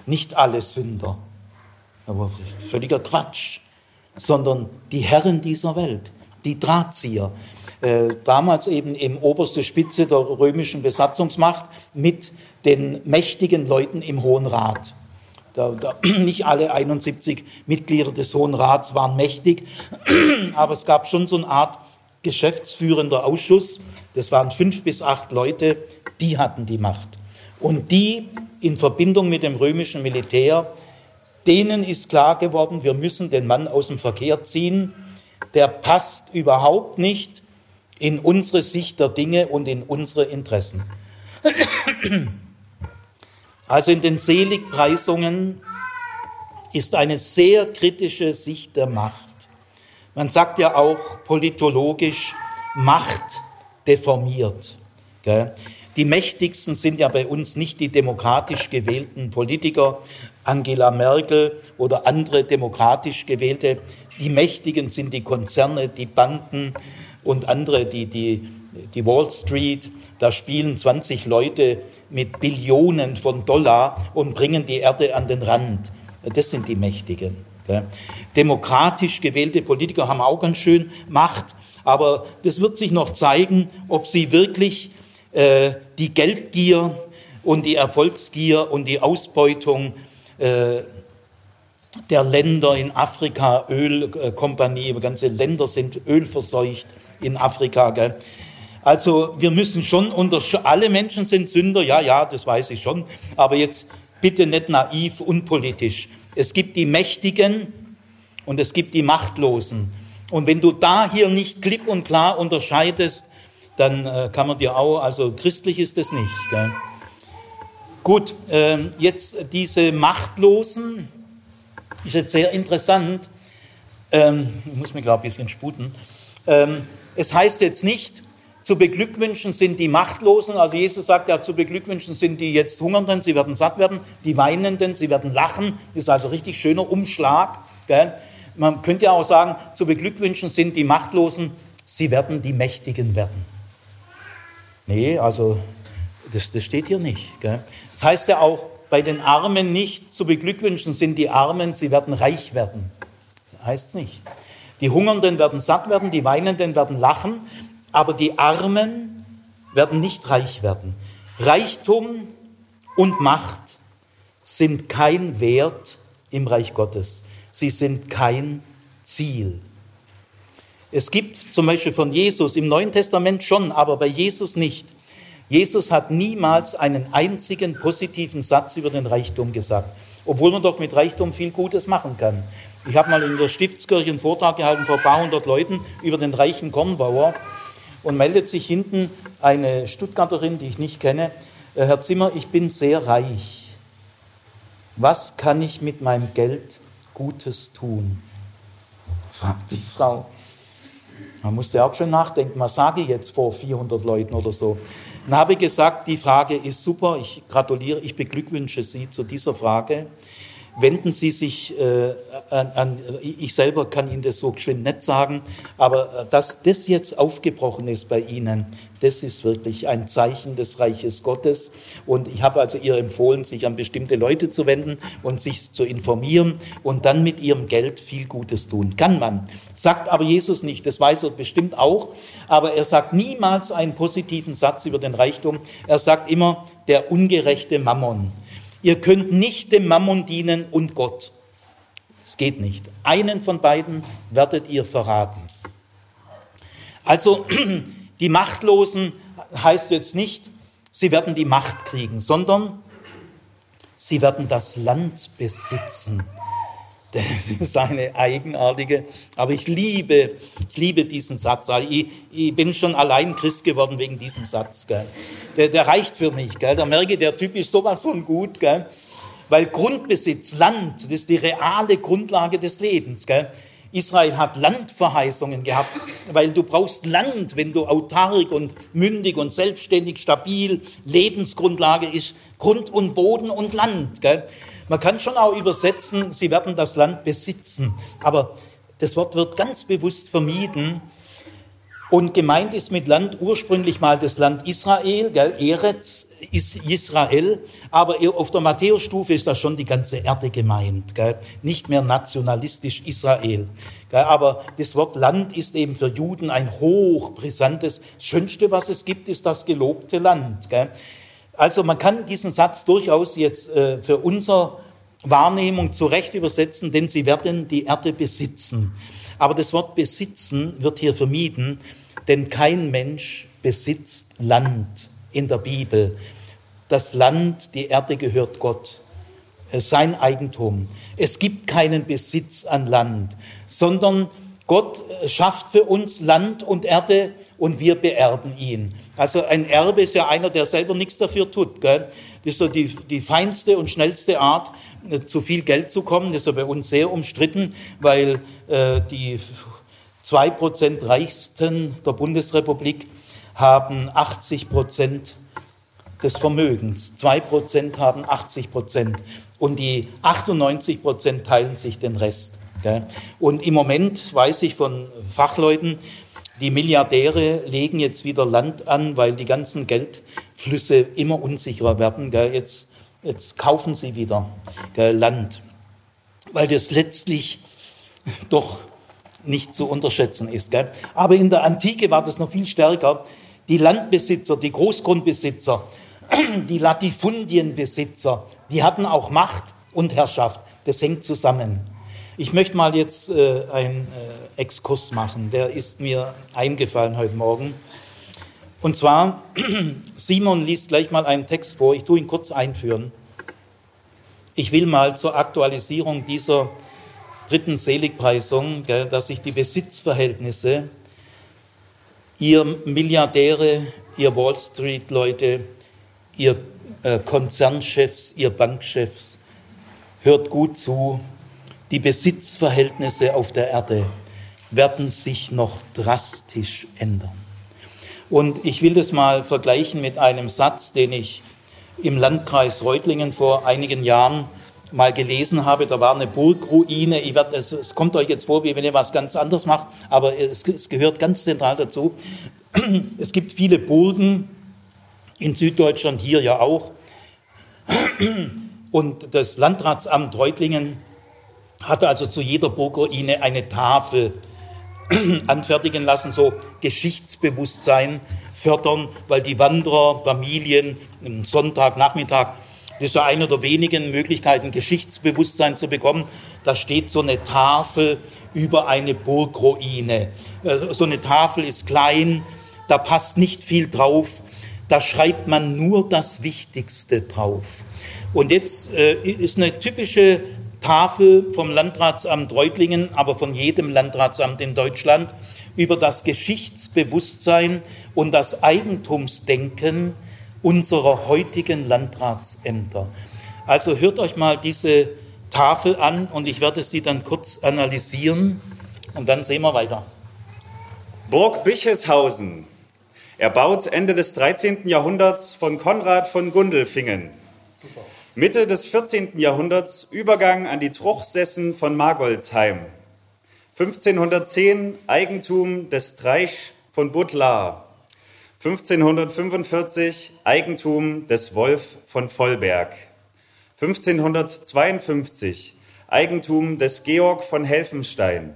Nicht alle Sünder, aber völliger Quatsch, sondern die Herren dieser Welt, die Drahtzieher. Äh, damals eben im oberste Spitze der römischen Besatzungsmacht mit den mächtigen Leuten im Hohen Rat. Da, da, nicht alle 71 Mitglieder des Hohen Rats waren mächtig, aber es gab schon so eine Art geschäftsführender Ausschuss. Das waren fünf bis acht Leute, die hatten die Macht. Und die in Verbindung mit dem römischen Militär Denen ist klar geworden, wir müssen den Mann aus dem Verkehr ziehen. Der passt überhaupt nicht in unsere Sicht der Dinge und in unsere Interessen. Also in den Seligpreisungen ist eine sehr kritische Sicht der Macht. Man sagt ja auch politologisch, Macht deformiert. Die mächtigsten sind ja bei uns nicht die demokratisch gewählten Politiker, Angela Merkel oder andere demokratisch gewählte. Die Mächtigen sind die Konzerne, die Banken und andere, die, die, die Wall Street. Da spielen 20 Leute mit Billionen von Dollar und bringen die Erde an den Rand. Das sind die Mächtigen. Demokratisch gewählte Politiker haben auch ganz schön Macht, aber das wird sich noch zeigen, ob sie wirklich äh, die Geldgier und die Erfolgsgier und die Ausbeutung äh, der Länder in Afrika, Ölkompanie, ganze Länder sind ölverseucht in Afrika. Gell? Also wir müssen schon unter, alle Menschen sind Sünder, ja, ja, das weiß ich schon, aber jetzt bitte nicht naiv, unpolitisch. Es gibt die Mächtigen und es gibt die Machtlosen. Und wenn du da hier nicht klipp und klar unterscheidest, dann äh, kann man dir auch, also christlich ist es nicht. Gell? Gut, ähm, jetzt diese Machtlosen, ist jetzt sehr interessant. Ähm, ich muss mich, glaube ich, ein bisschen sputen. Ähm, es heißt jetzt nicht, zu beglückwünschen sind die Machtlosen, also Jesus sagt ja, zu beglückwünschen sind die jetzt Hungernden, sie werden satt werden, die Weinenden, sie werden lachen. Das ist also richtig schöner Umschlag. Gell? Man könnte ja auch sagen, zu beglückwünschen sind die Machtlosen, sie werden die Mächtigen werden. Nee, also das, das steht hier nicht. Gell? Das heißt ja auch, bei den Armen nicht zu beglückwünschen sind die Armen, sie werden reich werden. Das heißt es nicht. Die Hungernden werden satt werden, die Weinenden werden lachen, aber die Armen werden nicht reich werden. Reichtum und Macht sind kein Wert im Reich Gottes. Sie sind kein Ziel. Es gibt zum Beispiel von Jesus im Neuen Testament schon, aber bei Jesus nicht. Jesus hat niemals einen einzigen positiven Satz über den Reichtum gesagt, obwohl man doch mit Reichtum viel Gutes machen kann. Ich habe mal in der Stiftskirche einen Vortrag gehalten vor ein paar hundert Leuten über den reichen Kornbauer und meldet sich hinten eine Stuttgarterin, die ich nicht kenne. Äh, Herr Zimmer, ich bin sehr reich. Was kann ich mit meinem Geld Gutes tun? fragt die Frau. Man musste auch schon nachdenken, was sage ich jetzt vor 400 Leuten oder so. Dann habe ich gesagt, die Frage ist super, ich gratuliere, ich beglückwünsche Sie zu dieser Frage wenden Sie sich äh, an, an, ich selber kann Ihnen das so geschwind nicht sagen, aber äh, dass das jetzt aufgebrochen ist bei Ihnen, das ist wirklich ein Zeichen des Reiches Gottes. Und ich habe also ihr empfohlen, sich an bestimmte Leute zu wenden und sich zu informieren und dann mit ihrem Geld viel Gutes tun. Kann man. Sagt aber Jesus nicht, das weiß er bestimmt auch, aber er sagt niemals einen positiven Satz über den Reichtum. Er sagt immer, der ungerechte Mammon. Ihr könnt nicht dem Mammon dienen und Gott. Es geht nicht. Einen von beiden werdet ihr verraten. Also die Machtlosen heißt jetzt nicht, sie werden die Macht kriegen, sondern sie werden das Land besitzen. Das ist eine eigenartige, aber ich liebe, ich liebe diesen Satz. Ich, ich bin schon allein Christ geworden wegen diesem Satz. Gell. Der, der reicht für mich. Gell. Da merke ich, der Typ ist sowas von gut. Gell. Weil Grundbesitz, Land, das ist die reale Grundlage des Lebens. Gell. Israel hat Landverheißungen gehabt, weil du brauchst Land, wenn du autark und mündig und selbstständig, stabil, Lebensgrundlage ist Grund und Boden und Land. Gell? Man kann schon auch übersetzen, sie werden das Land besitzen, aber das Wort wird ganz bewusst vermieden. Und gemeint ist mit Land ursprünglich mal das Land Israel, gell? Eretz ist Israel, aber auf der Matthäusstufe ist da schon die ganze Erde gemeint, gell? nicht mehr nationalistisch Israel. Gell? Aber das Wort Land ist eben für Juden ein hochbrisantes, das Schönste, was es gibt, ist das gelobte Land. Gell? Also man kann diesen Satz durchaus jetzt äh, für unsere Wahrnehmung zurecht übersetzen, denn sie werden die Erde besitzen. Aber das Wort besitzen wird hier vermieden, denn kein Mensch besitzt Land in der Bibel. Das Land, die Erde gehört Gott, sein Eigentum. Es gibt keinen Besitz an Land, sondern Gott äh, schafft für uns Land und Erde und wir beerben ihn. Also ein Erbe ist ja einer, der selber nichts dafür tut. Gell? Das ist so die, die feinste und schnellste Art, äh, zu viel Geld zu kommen. Das ist ja bei uns sehr umstritten, weil äh, die zwei Prozent Reichsten der Bundesrepublik haben 80 Prozent des Vermögens. Zwei Prozent haben 80 Prozent. Und die 98 Prozent teilen sich den Rest. Und im Moment weiß ich von Fachleuten, die Milliardäre legen jetzt wieder Land an, weil die ganzen Geldflüsse immer unsicherer werden. Jetzt, jetzt kaufen sie wieder Land, weil das letztlich doch nicht zu unterschätzen ist. Aber in der Antike war das noch viel stärker. Die Landbesitzer, die Großgrundbesitzer, die Latifundienbesitzer, die hatten auch Macht und Herrschaft. Das hängt zusammen. Ich möchte mal jetzt äh, einen äh, Exkurs machen, der ist mir eingefallen heute Morgen. Und zwar, Simon liest gleich mal einen Text vor, ich tue ihn kurz einführen. Ich will mal zur Aktualisierung dieser dritten Seligpreisung, gell, dass sich die Besitzverhältnisse, ihr Milliardäre, ihr Wall Street-Leute, ihr äh, Konzernchefs, ihr Bankchefs, hört gut zu, die Besitzverhältnisse auf der Erde werden sich noch drastisch ändern. Und ich will das mal vergleichen mit einem Satz, den ich im Landkreis Reutlingen vor einigen Jahren mal gelesen habe. Da war eine Burgruine. Ich werde, es, es kommt euch jetzt vor, wie wenn ihr was ganz anderes macht, aber es, es gehört ganz zentral dazu. Es gibt viele Burgen in Süddeutschland, hier ja auch. Und das Landratsamt Reutlingen hatte also zu jeder Burgruine eine Tafel anfertigen lassen, so Geschichtsbewusstsein fördern, weil die Wanderer, Familien, am Sonntagnachmittag, das ist ja eine der wenigen Möglichkeiten, Geschichtsbewusstsein zu bekommen. Da steht so eine Tafel über eine Burgruine. Äh, so eine Tafel ist klein, da passt nicht viel drauf. Da schreibt man nur das Wichtigste drauf. Und jetzt äh, ist eine typische Tafel vom Landratsamt Reutlingen, aber von jedem Landratsamt in Deutschland über das Geschichtsbewusstsein und das Eigentumsdenken unserer heutigen Landratsämter. Also hört euch mal diese Tafel an und ich werde sie dann kurz analysieren und dann sehen wir weiter. Burg Bicheshausen, erbaut Ende des 13. Jahrhunderts von Konrad von Gundelfingen. Mitte des 14. Jahrhunderts Übergang an die Truchsessen von Margoldsheim. 1510 Eigentum des Dreich von Butlar. 1545 Eigentum des Wolf von Vollberg. 1552 Eigentum des Georg von Helfenstein.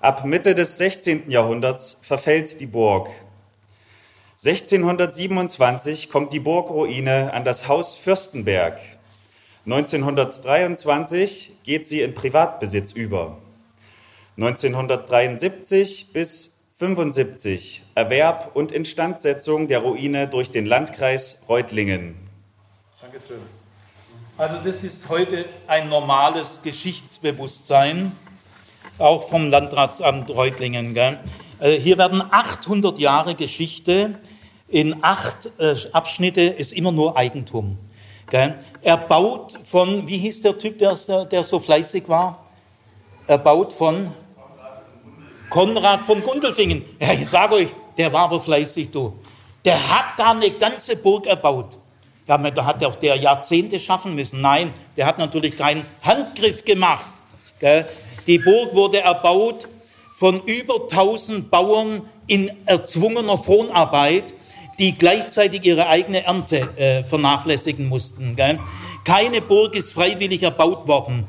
Ab Mitte des 16. Jahrhunderts verfällt die Burg. 1627 kommt die Burgruine an das Haus Fürstenberg. 1923 geht sie in Privatbesitz über. 1973 bis 75 Erwerb und Instandsetzung der Ruine durch den Landkreis Reutlingen. Dankeschön. Also das ist heute ein normales Geschichtsbewusstsein, auch vom Landratsamt Reutlingen. Gell? Äh, hier werden 800 Jahre Geschichte in acht äh, Abschnitte, ist immer nur Eigentum. Er baut von, wie hieß der Typ, der, der so fleißig war? Er baut von Konrad von Gundelfingen. Ja, ich sage euch, der war aber fleißig, du. Der hat da eine ganze Burg erbaut. Ja, da hat auch der Jahrzehnte schaffen müssen. Nein, der hat natürlich keinen Handgriff gemacht. Die Burg wurde erbaut von über 1000 Bauern in erzwungener Fronarbeit, die gleichzeitig ihre eigene Ernte äh, vernachlässigen mussten. Gell? Keine Burg ist freiwillig erbaut worden.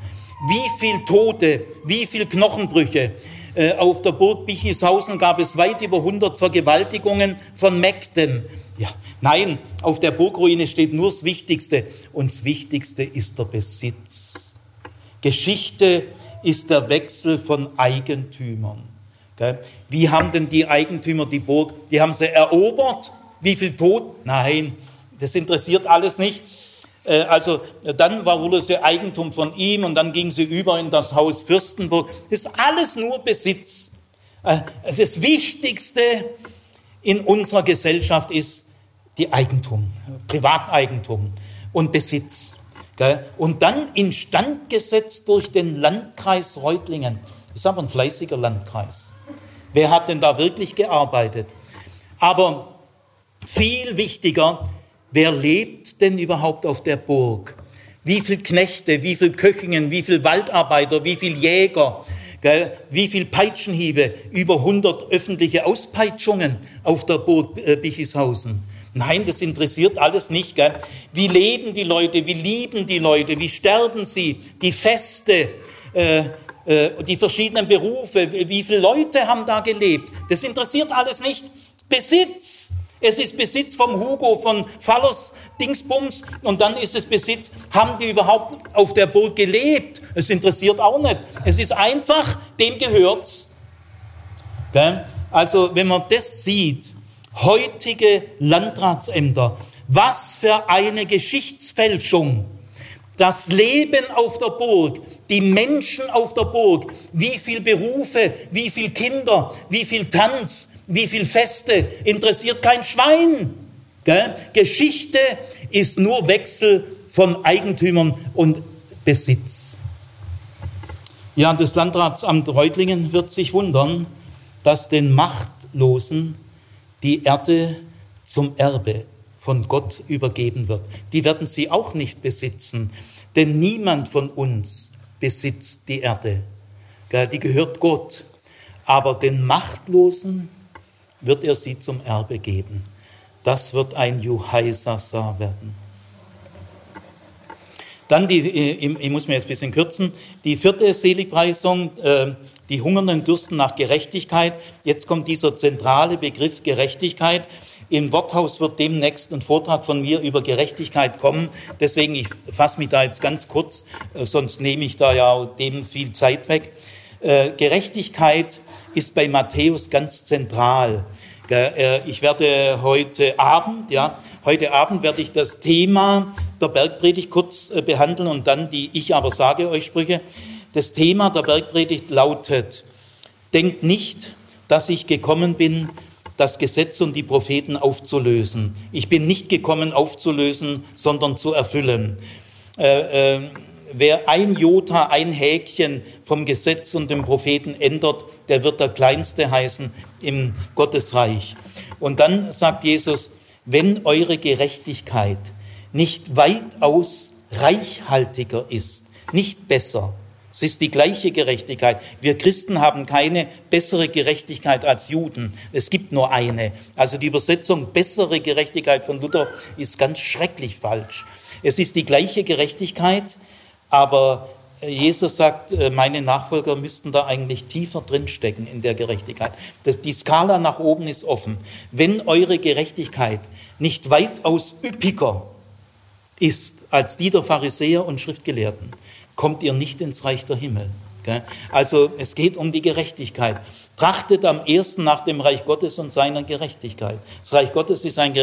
Wie viel Tote, wie viel Knochenbrüche. Äh, auf der Burg Bichishausen gab es weit über 100 Vergewaltigungen von Mägden. Ja, nein, auf der Burgruine steht nur das Wichtigste. Und das Wichtigste ist der Besitz. Geschichte ist der Wechsel von Eigentümern. Wie haben denn die Eigentümer die Burg? Die haben sie erobert. Wie viel Tod? Nein, das interessiert alles nicht. Äh, also dann war wohl das Eigentum von ihm und dann ging sie über in das Haus Fürstenburg. Das ist alles nur Besitz. Äh, das Wichtigste in unserer Gesellschaft ist die Eigentum, Privateigentum und Besitz. Und dann instand gesetzt durch den Landkreis Reutlingen. Das ist aber ein fleißiger Landkreis. Wer hat denn da wirklich gearbeitet? Aber viel wichtiger, wer lebt denn überhaupt auf der Burg? Wie viele Knechte, wie viele Köchinnen, wie viele Waldarbeiter, wie viele Jäger, gell? wie viele Peitschenhiebe, über 100 öffentliche Auspeitschungen auf der Burg äh, Bichishausen. Nein, das interessiert alles nicht. Gell? Wie leben die Leute? Wie lieben die Leute? Wie sterben sie? Die Feste, äh, äh, die verschiedenen Berufe. Wie viele Leute haben da gelebt? Das interessiert alles nicht. Besitz. Es ist Besitz vom Hugo, von Fallers Dingsbums und dann ist es Besitz. Haben die überhaupt auf der Burg gelebt? Es interessiert auch nicht. Es ist einfach, dem gehört's. Gell? Also, wenn man das sieht, heutige Landratsämter. Was für eine Geschichtsfälschung. Das Leben auf der Burg, die Menschen auf der Burg, wie viele Berufe, wie viele Kinder, wie viel Tanz, wie viele Feste, interessiert kein Schwein. Gell? Geschichte ist nur Wechsel von Eigentümern und Besitz. Ja, das Landratsamt Reutlingen wird sich wundern, dass den Machtlosen die Erde zum Erbe von Gott übergeben wird. Die werden sie auch nicht besitzen, denn niemand von uns besitzt die Erde. Die gehört Gott. Aber den Machtlosen wird er sie zum Erbe geben. Das wird ein Juhaisasa werden. Dann die, äh, ich muss mir jetzt ein bisschen kürzen, die vierte Seligpreisung, äh, die Hungernden dürsten nach Gerechtigkeit. Jetzt kommt dieser zentrale Begriff Gerechtigkeit. Im Worthaus wird demnächst ein Vortrag von mir über Gerechtigkeit kommen. Deswegen, ich fasse mich da jetzt ganz kurz, äh, sonst nehme ich da ja dem viel Zeit weg. Gerechtigkeit ist bei Matthäus ganz zentral. Ich werde heute Abend, ja, Heute Abend werde ich das Thema der Bergpredigt kurz äh, behandeln und dann die Ich aber sage euch Sprüche. Das Thema der Bergpredigt lautet, denkt nicht, dass ich gekommen bin, das Gesetz und die Propheten aufzulösen. Ich bin nicht gekommen aufzulösen, sondern zu erfüllen. Äh, äh, wer ein Jota, ein Häkchen vom Gesetz und dem Propheten ändert, der wird der Kleinste heißen im Gottesreich. Und dann sagt Jesus, wenn eure Gerechtigkeit nicht weitaus reichhaltiger ist, nicht besser. Es ist die gleiche Gerechtigkeit. Wir Christen haben keine bessere Gerechtigkeit als Juden. Es gibt nur eine. Also die Übersetzung bessere Gerechtigkeit von Luther ist ganz schrecklich falsch. Es ist die gleiche Gerechtigkeit, aber Jesus sagt, äh, meine Nachfolger müssten da eigentlich tiefer drinstecken in der Gerechtigkeit. Das, die Skala nach oben ist offen. Wenn eure Gerechtigkeit nicht weitaus üppiger ist als die der Pharisäer und Schriftgelehrten, kommt ihr nicht ins Reich der Himmel. Also es geht um die Gerechtigkeit. Trachtet am ersten nach dem Reich Gottes und seiner Gerechtigkeit. Das Reich Gottes ist ein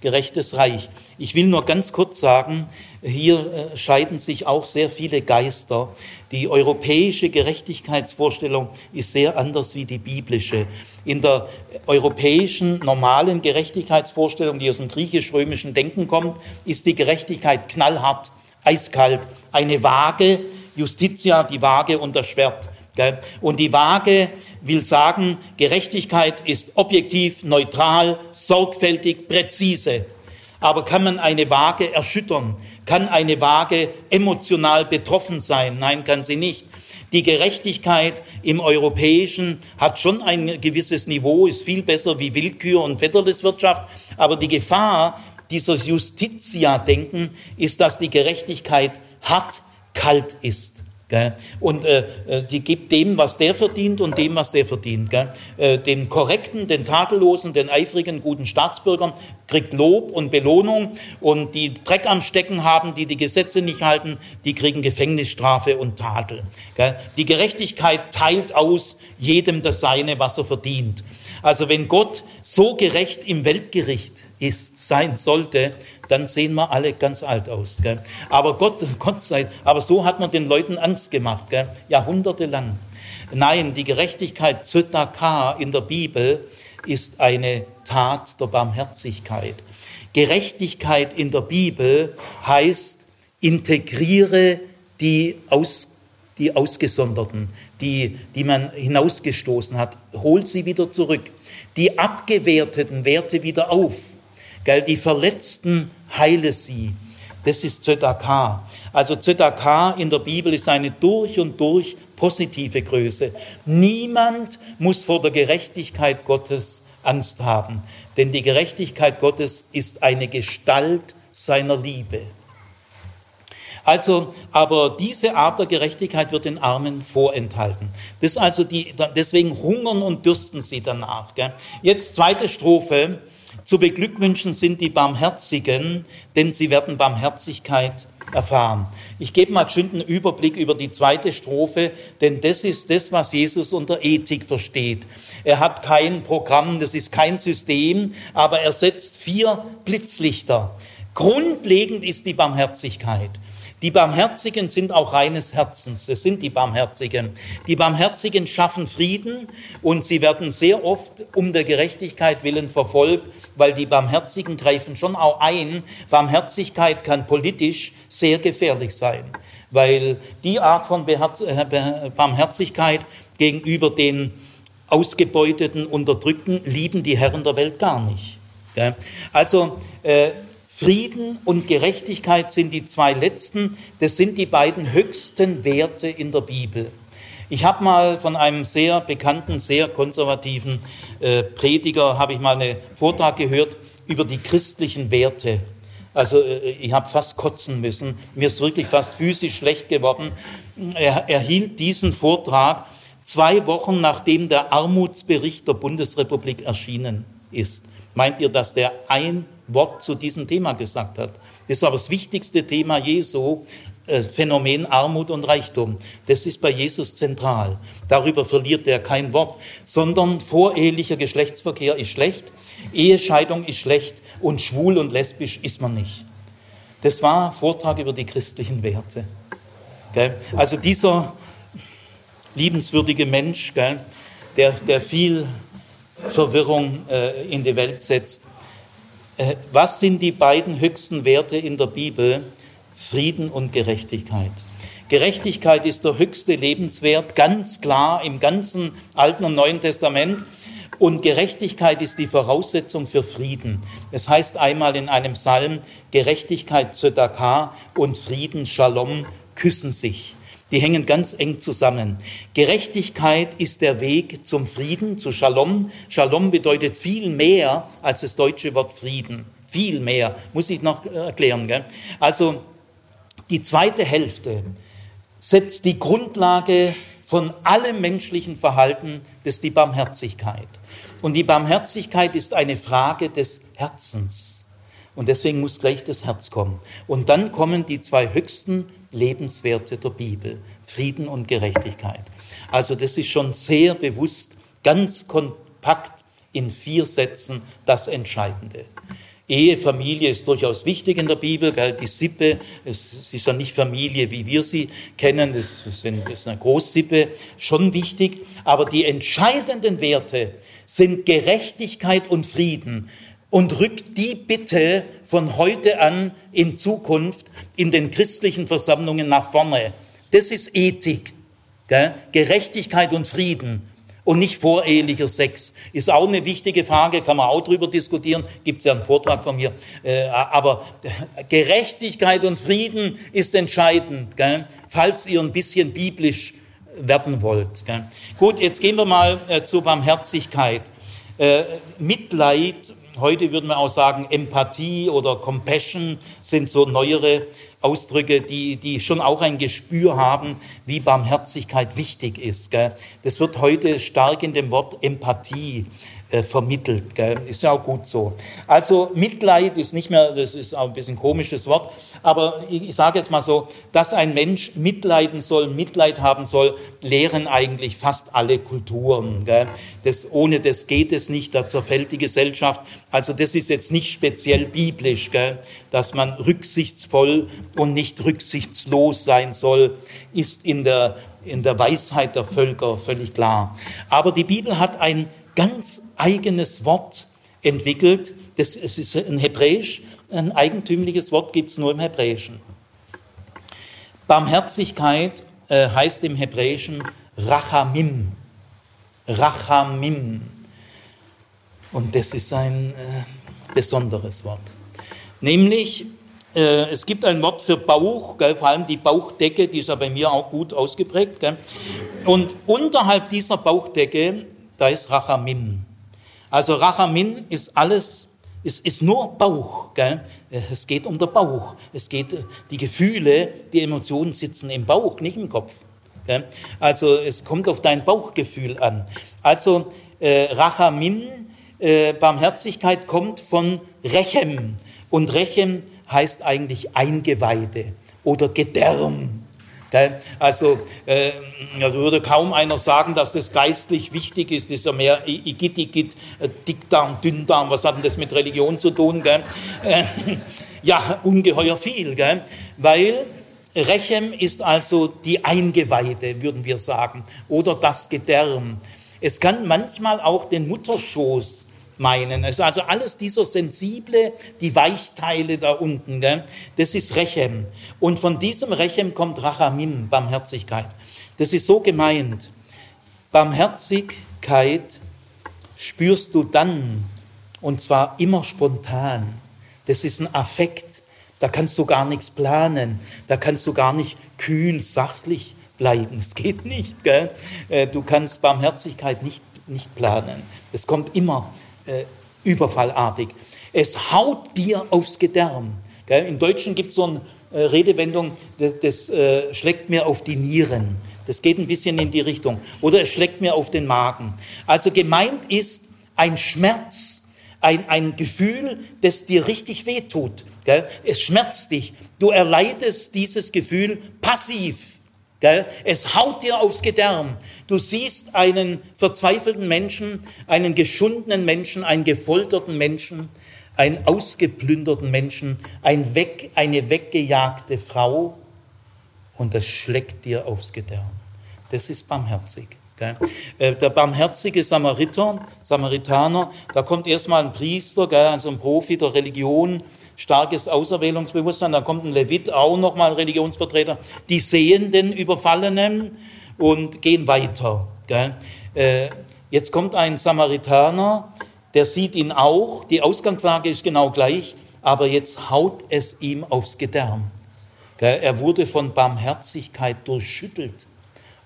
gerechtes Reich. Ich will nur ganz kurz sagen, hier äh, scheiden sich auch sehr viele Geister. Die europäische Gerechtigkeitsvorstellung ist sehr anders wie die biblische. In der europäischen normalen Gerechtigkeitsvorstellung, die aus dem griechisch-römischen Denken kommt, ist die Gerechtigkeit knallhart, eiskalt, eine Waage, Justitia, die Waage und das Schwert. Und die Waage will sagen, Gerechtigkeit ist objektiv, neutral, sorgfältig, präzise. Aber kann man eine Waage erschüttern? Kann eine Waage emotional betroffen sein? Nein, kann sie nicht. Die Gerechtigkeit im Europäischen hat schon ein gewisses Niveau, ist viel besser wie Willkür und Wetterleswirtschaft. Aber die Gefahr dieses Justitia-Denken ist, dass die Gerechtigkeit hart, kalt ist. Und äh, äh, die gibt dem, was der verdient und dem, was der verdient. Äh, den korrekten, den tadellosen, den eifrigen, guten Staatsbürgern kriegt Lob und Belohnung und die Dreck am Stecken haben, die die Gesetze nicht halten, die kriegen Gefängnisstrafe und Tadel. Die Gerechtigkeit teilt aus jedem das Seine, was er verdient. Also wenn Gott so gerecht im Weltgericht ist, sein sollte, dann sehen wir alle ganz alt aus. Gell? Aber Gott, Gott sei, aber so hat man den Leuten Angst gemacht, gell? jahrhundertelang. Nein, die Gerechtigkeit Zötaka in der Bibel ist eine Tat der Barmherzigkeit. Gerechtigkeit in der Bibel heißt, integriere die, Aus, die Ausgesonderten, die, die man hinausgestoßen hat, hol sie wieder zurück. Die abgewerteten Werte wieder auf Gell, die Verletzten heile sie. Das ist Zedakah. Also Zedakah in der Bibel ist eine durch und durch positive Größe. Niemand muss vor der Gerechtigkeit Gottes Angst haben, denn die Gerechtigkeit Gottes ist eine Gestalt seiner Liebe. Also, aber diese Art der Gerechtigkeit wird den Armen vorenthalten. Das also die, deswegen hungern und dürsten sie danach. Gell? Jetzt zweite Strophe. Zu beglückwünschen sind die Barmherzigen, denn sie werden Barmherzigkeit erfahren. Ich gebe mal einen Überblick über die zweite Strophe, denn das ist das, was Jesus unter Ethik versteht. Er hat kein Programm, das ist kein System, aber er setzt vier Blitzlichter. Grundlegend ist die Barmherzigkeit. Die Barmherzigen sind auch reines Herzens. Es sind die Barmherzigen. Die Barmherzigen schaffen Frieden und sie werden sehr oft um der Gerechtigkeit willen verfolgt, weil die Barmherzigen greifen schon auch ein. Barmherzigkeit kann politisch sehr gefährlich sein, weil die Art von äh, Barmherzigkeit gegenüber den Ausgebeuteten, Unterdrückten lieben die Herren der Welt gar nicht. Also äh, Frieden und Gerechtigkeit sind die zwei letzten, das sind die beiden höchsten Werte in der Bibel. Ich habe mal von einem sehr bekannten, sehr konservativen äh, Prediger, habe ich mal einen Vortrag gehört über die christlichen Werte. Also äh, ich habe fast kotzen müssen. Mir ist wirklich fast physisch schlecht geworden. Er, er hielt diesen Vortrag zwei Wochen nachdem der Armutsbericht der Bundesrepublik erschienen ist. Meint ihr, dass der ein Wort zu diesem Thema gesagt hat? Das ist aber das wichtigste Thema Jesu, Phänomen Armut und Reichtum. Das ist bei Jesus zentral. Darüber verliert er kein Wort, sondern vorehelicher Geschlechtsverkehr ist schlecht, Ehescheidung ist schlecht und schwul und lesbisch ist man nicht. Das war Vortrag über die christlichen Werte. Also dieser liebenswürdige Mensch, der, der viel Verwirrung äh, in die Welt setzt. Äh, was sind die beiden höchsten Werte in der Bibel? Frieden und Gerechtigkeit. Gerechtigkeit ist der höchste Lebenswert, ganz klar im ganzen Alten und Neuen Testament. Und Gerechtigkeit ist die Voraussetzung für Frieden. Es heißt einmal in einem Psalm, Gerechtigkeit Zödaka und Frieden Shalom küssen sich. Die hängen ganz eng zusammen. Gerechtigkeit ist der Weg zum Frieden, zu Shalom. Shalom bedeutet viel mehr als das deutsche Wort Frieden. Viel mehr, muss ich noch erklären. Gell? Also die zweite Hälfte setzt die Grundlage von allem menschlichen Verhalten, das ist die Barmherzigkeit. Und die Barmherzigkeit ist eine Frage des Herzens. Und deswegen muss gleich das Herz kommen. Und dann kommen die zwei höchsten Lebenswerte der Bibel, Frieden und Gerechtigkeit. Also das ist schon sehr bewusst, ganz kompakt in vier Sätzen das Entscheidende. Ehe, Familie ist durchaus wichtig in der Bibel. Die Sippe, es ist ja nicht Familie, wie wir sie kennen, das ist eine Großsippe, schon wichtig. Aber die entscheidenden Werte sind Gerechtigkeit und Frieden. Und rückt die bitte von heute an in Zukunft in den christlichen Versammlungen nach vorne. Das ist Ethik. Gerechtigkeit und Frieden und nicht vorehelicher Sex. Ist auch eine wichtige Frage, kann man auch drüber diskutieren, gibt es ja einen Vortrag von mir. Äh, aber Gerechtigkeit und Frieden ist entscheidend, falls ihr ein bisschen biblisch werden wollt. Gut, jetzt gehen wir mal äh, zur Barmherzigkeit. Äh, Mitleid, heute würden wir auch sagen Empathie oder Compassion sind so neuere Ausdrücke, die, die schon auch ein Gespür haben, wie Barmherzigkeit wichtig ist. Gell? Das wird heute stark in dem Wort Empathie äh, vermittelt. Gell? Ist ja auch gut so. Also Mitleid ist nicht mehr, das ist auch ein bisschen ein komisches Wort, aber ich, ich sage jetzt mal so, dass ein Mensch mitleiden soll, Mitleid haben soll, lehren eigentlich fast alle Kulturen. Gell? Das, ohne das geht es nicht, da zerfällt die Gesellschaft. Also das ist jetzt nicht speziell biblisch, gell? dass man rücksichtsvoll und nicht rücksichtslos sein soll, ist in der in der Weisheit der Völker völlig klar. Aber die Bibel hat ein ganz eigenes Wort entwickelt. Das ist ein Hebräisch, ein eigentümliches Wort gibt es nur im Hebräischen. Barmherzigkeit äh, heißt im Hebräischen Rachamim. Rachamim. Und das ist ein äh, besonderes Wort. Nämlich, äh, es gibt ein Wort für Bauch, gell, vor allem die Bauchdecke, die ist ja bei mir auch gut ausgeprägt. Gell. Und unterhalb dieser Bauchdecke da ist Rachamim. Also Rachamim ist alles, ist, ist nur Bauch. Gell? Es geht um den Bauch. Es geht, die Gefühle, die Emotionen sitzen im Bauch, nicht im Kopf. Gell? Also es kommt auf dein Bauchgefühl an. Also äh, Rachamim, äh, Barmherzigkeit kommt von Rechem. Und Rechem heißt eigentlich Eingeweide oder Gedärm. Also, äh, also würde kaum einer sagen, dass das geistlich wichtig ist. Das ist ja mehr Igit, Igit, äh, Dickdarm, Dünndarm. Was hat denn das mit Religion zu tun? Äh, ja, ungeheuer viel, gell? weil Rechem ist also die Eingeweide, würden wir sagen, oder das Gedärm. Es kann manchmal auch den Mutterschoß meinen. Also, also alles dieser sensible, die Weichteile da unten, gell? das ist Rechem. Und von diesem Rechem kommt Rachamim, Barmherzigkeit. Das ist so gemeint. Barmherzigkeit spürst du dann, und zwar immer spontan. Das ist ein Affekt. Da kannst du gar nichts planen. Da kannst du gar nicht kühl, sachlich bleiben. Es geht nicht. Gell? Äh, du kannst Barmherzigkeit nicht, nicht planen. Es kommt immer äh, überfallartig. Es haut dir aufs Gedärm. Im Deutschen gibt es so eine äh, Redewendung, das, das äh, schlägt mir auf die Nieren. Das geht ein bisschen in die Richtung. Oder es schlägt mir auf den Magen. Also gemeint ist ein Schmerz, ein, ein Gefühl, das dir richtig wehtut. Gell? Es schmerzt dich. Du erleidest dieses Gefühl passiv. Gell? Es haut dir aufs Gedärm. Du siehst einen verzweifelten Menschen, einen geschundenen Menschen, einen gefolterten Menschen, einen ausgeplünderten Menschen, ein weg, eine weggejagte Frau und das schlägt dir aufs Gedärm. Das ist barmherzig. Gell? Äh, der barmherzige Samariter, Samaritaner, da kommt erstmal ein Priester, also ein Profi der Religion, starkes Auserwählungsbewusstsein, dann kommt ein Levit, auch nochmal ein Religionsvertreter, die sehen den Überfallenen und gehen weiter. Gell? Äh, jetzt kommt ein Samaritaner, der sieht ihn auch, die Ausgangslage ist genau gleich, aber jetzt haut es ihm aufs Gedärm. Er wurde von Barmherzigkeit durchschüttelt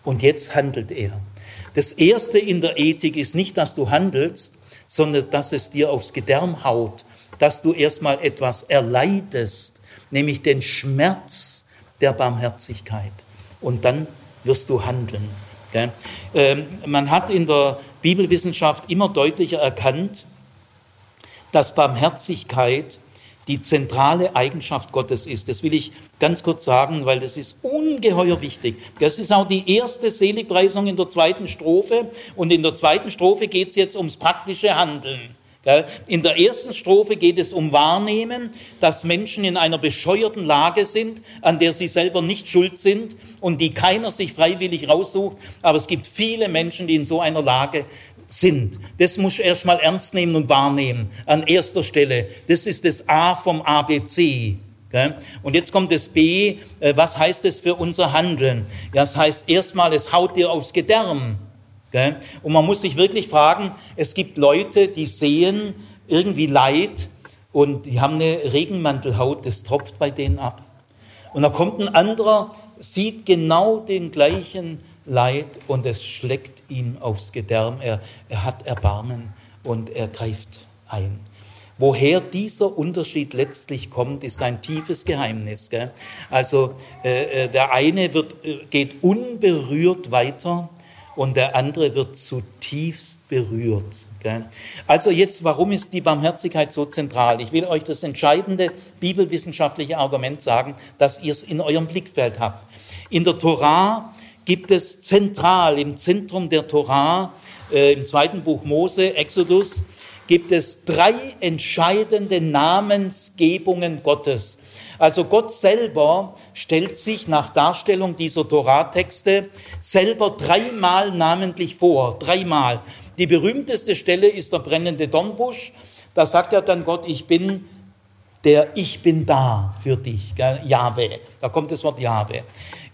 und jetzt handelt er. Das Erste in der Ethik ist nicht, dass du handelst, sondern dass es dir aufs Gedärm haut, dass du erstmal etwas erleidest, nämlich den Schmerz der Barmherzigkeit. Und dann wirst du handeln. Ähm, man hat in der Bibelwissenschaft immer deutlicher erkannt, dass Barmherzigkeit die zentrale Eigenschaft Gottes ist. Das will ich ganz kurz sagen, weil das ist ungeheuer wichtig. Das ist auch die erste Seligpreisung in der zweiten Strophe. Und in der zweiten Strophe geht es jetzt ums praktische Handeln. In der ersten Strophe geht es um Wahrnehmen, dass Menschen in einer bescheuerten Lage sind, an der sie selber nicht schuld sind und die keiner sich freiwillig raussucht. Aber es gibt viele Menschen, die in so einer Lage sind. Das muss du erstmal ernst nehmen und wahrnehmen. An erster Stelle. Das ist das A vom ABC. Und jetzt kommt das B. Äh, was heißt das für unser Handeln? Das heißt erstmal, es haut dir aufs Gedärm. Und man muss sich wirklich fragen, es gibt Leute, die sehen irgendwie Leid und die haben eine Regenmantelhaut, das tropft bei denen ab. Und da kommt ein anderer, sieht genau den gleichen Leid und es schlägt ihn aufs Gedärm. Er, er hat Erbarmen und er greift ein. Woher dieser Unterschied letztlich kommt, ist ein tiefes Geheimnis. Gell? Also äh, äh der eine wird, äh, geht unberührt weiter und der andere wird zutiefst berührt. Also jetzt, warum ist die Barmherzigkeit so zentral? Ich will euch das entscheidende bibelwissenschaftliche Argument sagen, dass ihr es in eurem Blickfeld habt. In der Torah gibt es zentral im Zentrum der Torah, äh, im zweiten Buch Mose, Exodus, gibt es drei entscheidende Namensgebungen Gottes. Also Gott selber stellt sich nach Darstellung dieser Torah-Texte selber dreimal namentlich vor, dreimal. Die berühmteste Stelle ist der brennende Dornbusch. Da sagt er dann Gott, ich bin der Ich bin da für dich, Jahwe. Da kommt das Wort Jahwe.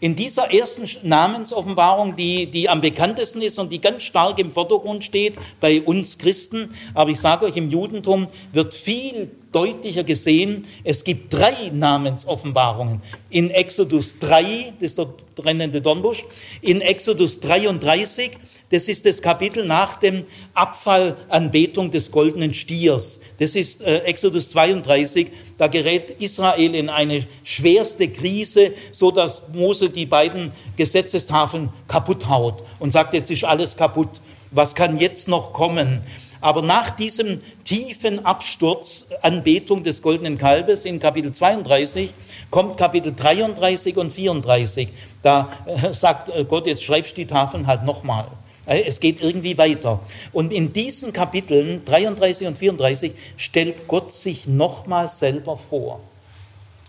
In dieser ersten Namensoffenbarung, die, die am bekanntesten ist und die ganz stark im Vordergrund steht bei uns Christen, aber ich sage euch, im Judentum wird viel deutlicher gesehen, es gibt drei Namensoffenbarungen. In Exodus 3, das ist der brennende Dornbusch, in Exodus 33, das ist das Kapitel nach dem Abfallanbetung des goldenen Stiers. Das ist äh, Exodus 32, da gerät Israel in eine schwerste Krise, so dass Mose die beiden Gesetzestafeln kaputt haut und sagt, jetzt ist alles kaputt. Was kann jetzt noch kommen? Aber nach diesem tiefen Absturz, Anbetung des goldenen Kalbes in Kapitel 32, kommt Kapitel 33 und 34. Da äh, sagt äh, Gott, jetzt schreibst die Tafeln halt nochmal. Äh, es geht irgendwie weiter. Und in diesen Kapiteln 33 und 34 stellt Gott sich nochmal selber vor.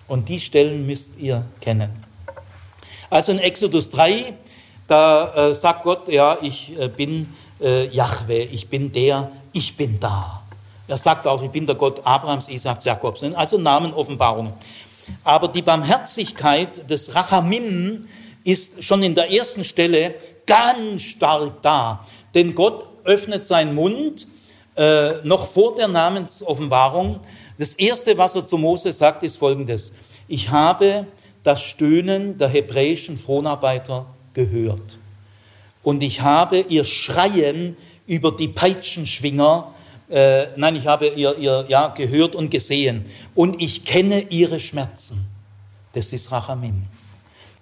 Und die Stellen müsst ihr kennen. Also in Exodus 3, da äh, sagt Gott, ja, ich äh, bin äh, Jahwe, ich bin der, ich bin da. Er sagt auch, ich bin der Gott Abrahams, Isaaks, Jakobs. Also Namenoffenbarungen. Aber die Barmherzigkeit des Rachamim ist schon in der ersten Stelle ganz stark da. Denn Gott öffnet seinen Mund äh, noch vor der Namensoffenbarung. Das Erste, was er zu Mose sagt, ist folgendes. Ich habe das Stöhnen der hebräischen Fronarbeiter gehört. Und ich habe ihr Schreien über die Peitschenschwinger äh, nein, ich habe ihr, ihr ja, gehört und gesehen. Und ich kenne ihre Schmerzen. Das ist Rachamim.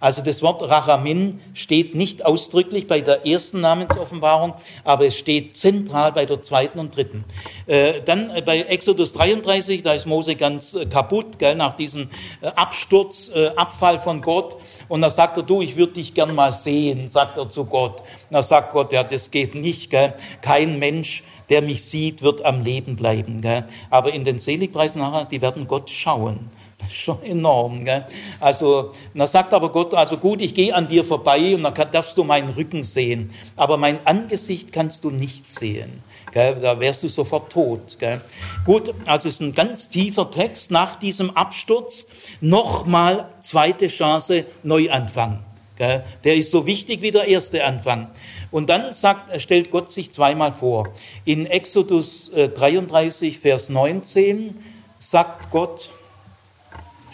Also das Wort Rachamin steht nicht ausdrücklich bei der ersten Namensoffenbarung, aber es steht zentral bei der zweiten und dritten. Äh, dann äh, bei Exodus 33, da ist Mose ganz äh, kaputt, gell, nach diesem Absturz, Abfall von Gott. Und da sagt er, du, ich würde dich gern mal sehen, sagt er zu Gott. Da sagt Gott, ja, das geht nicht. Gell. Kein Mensch, der mich sieht, wird am Leben bleiben. Gell. Aber in den Seligpreisen nachher, die werden Gott schauen. Schon enorm. Gell? Also, da sagt aber Gott, also gut, ich gehe an dir vorbei und dann darfst du meinen Rücken sehen, aber mein Angesicht kannst du nicht sehen. Gell? Da wärst du sofort tot. Gell? Gut, also es ist ein ganz tiefer Text nach diesem Absturz. Nochmal zweite Chance, Neuanfang. Gell? Der ist so wichtig wie der erste Anfang. Und dann sagt, stellt Gott sich zweimal vor. In Exodus 33, äh, Vers 19 sagt Gott,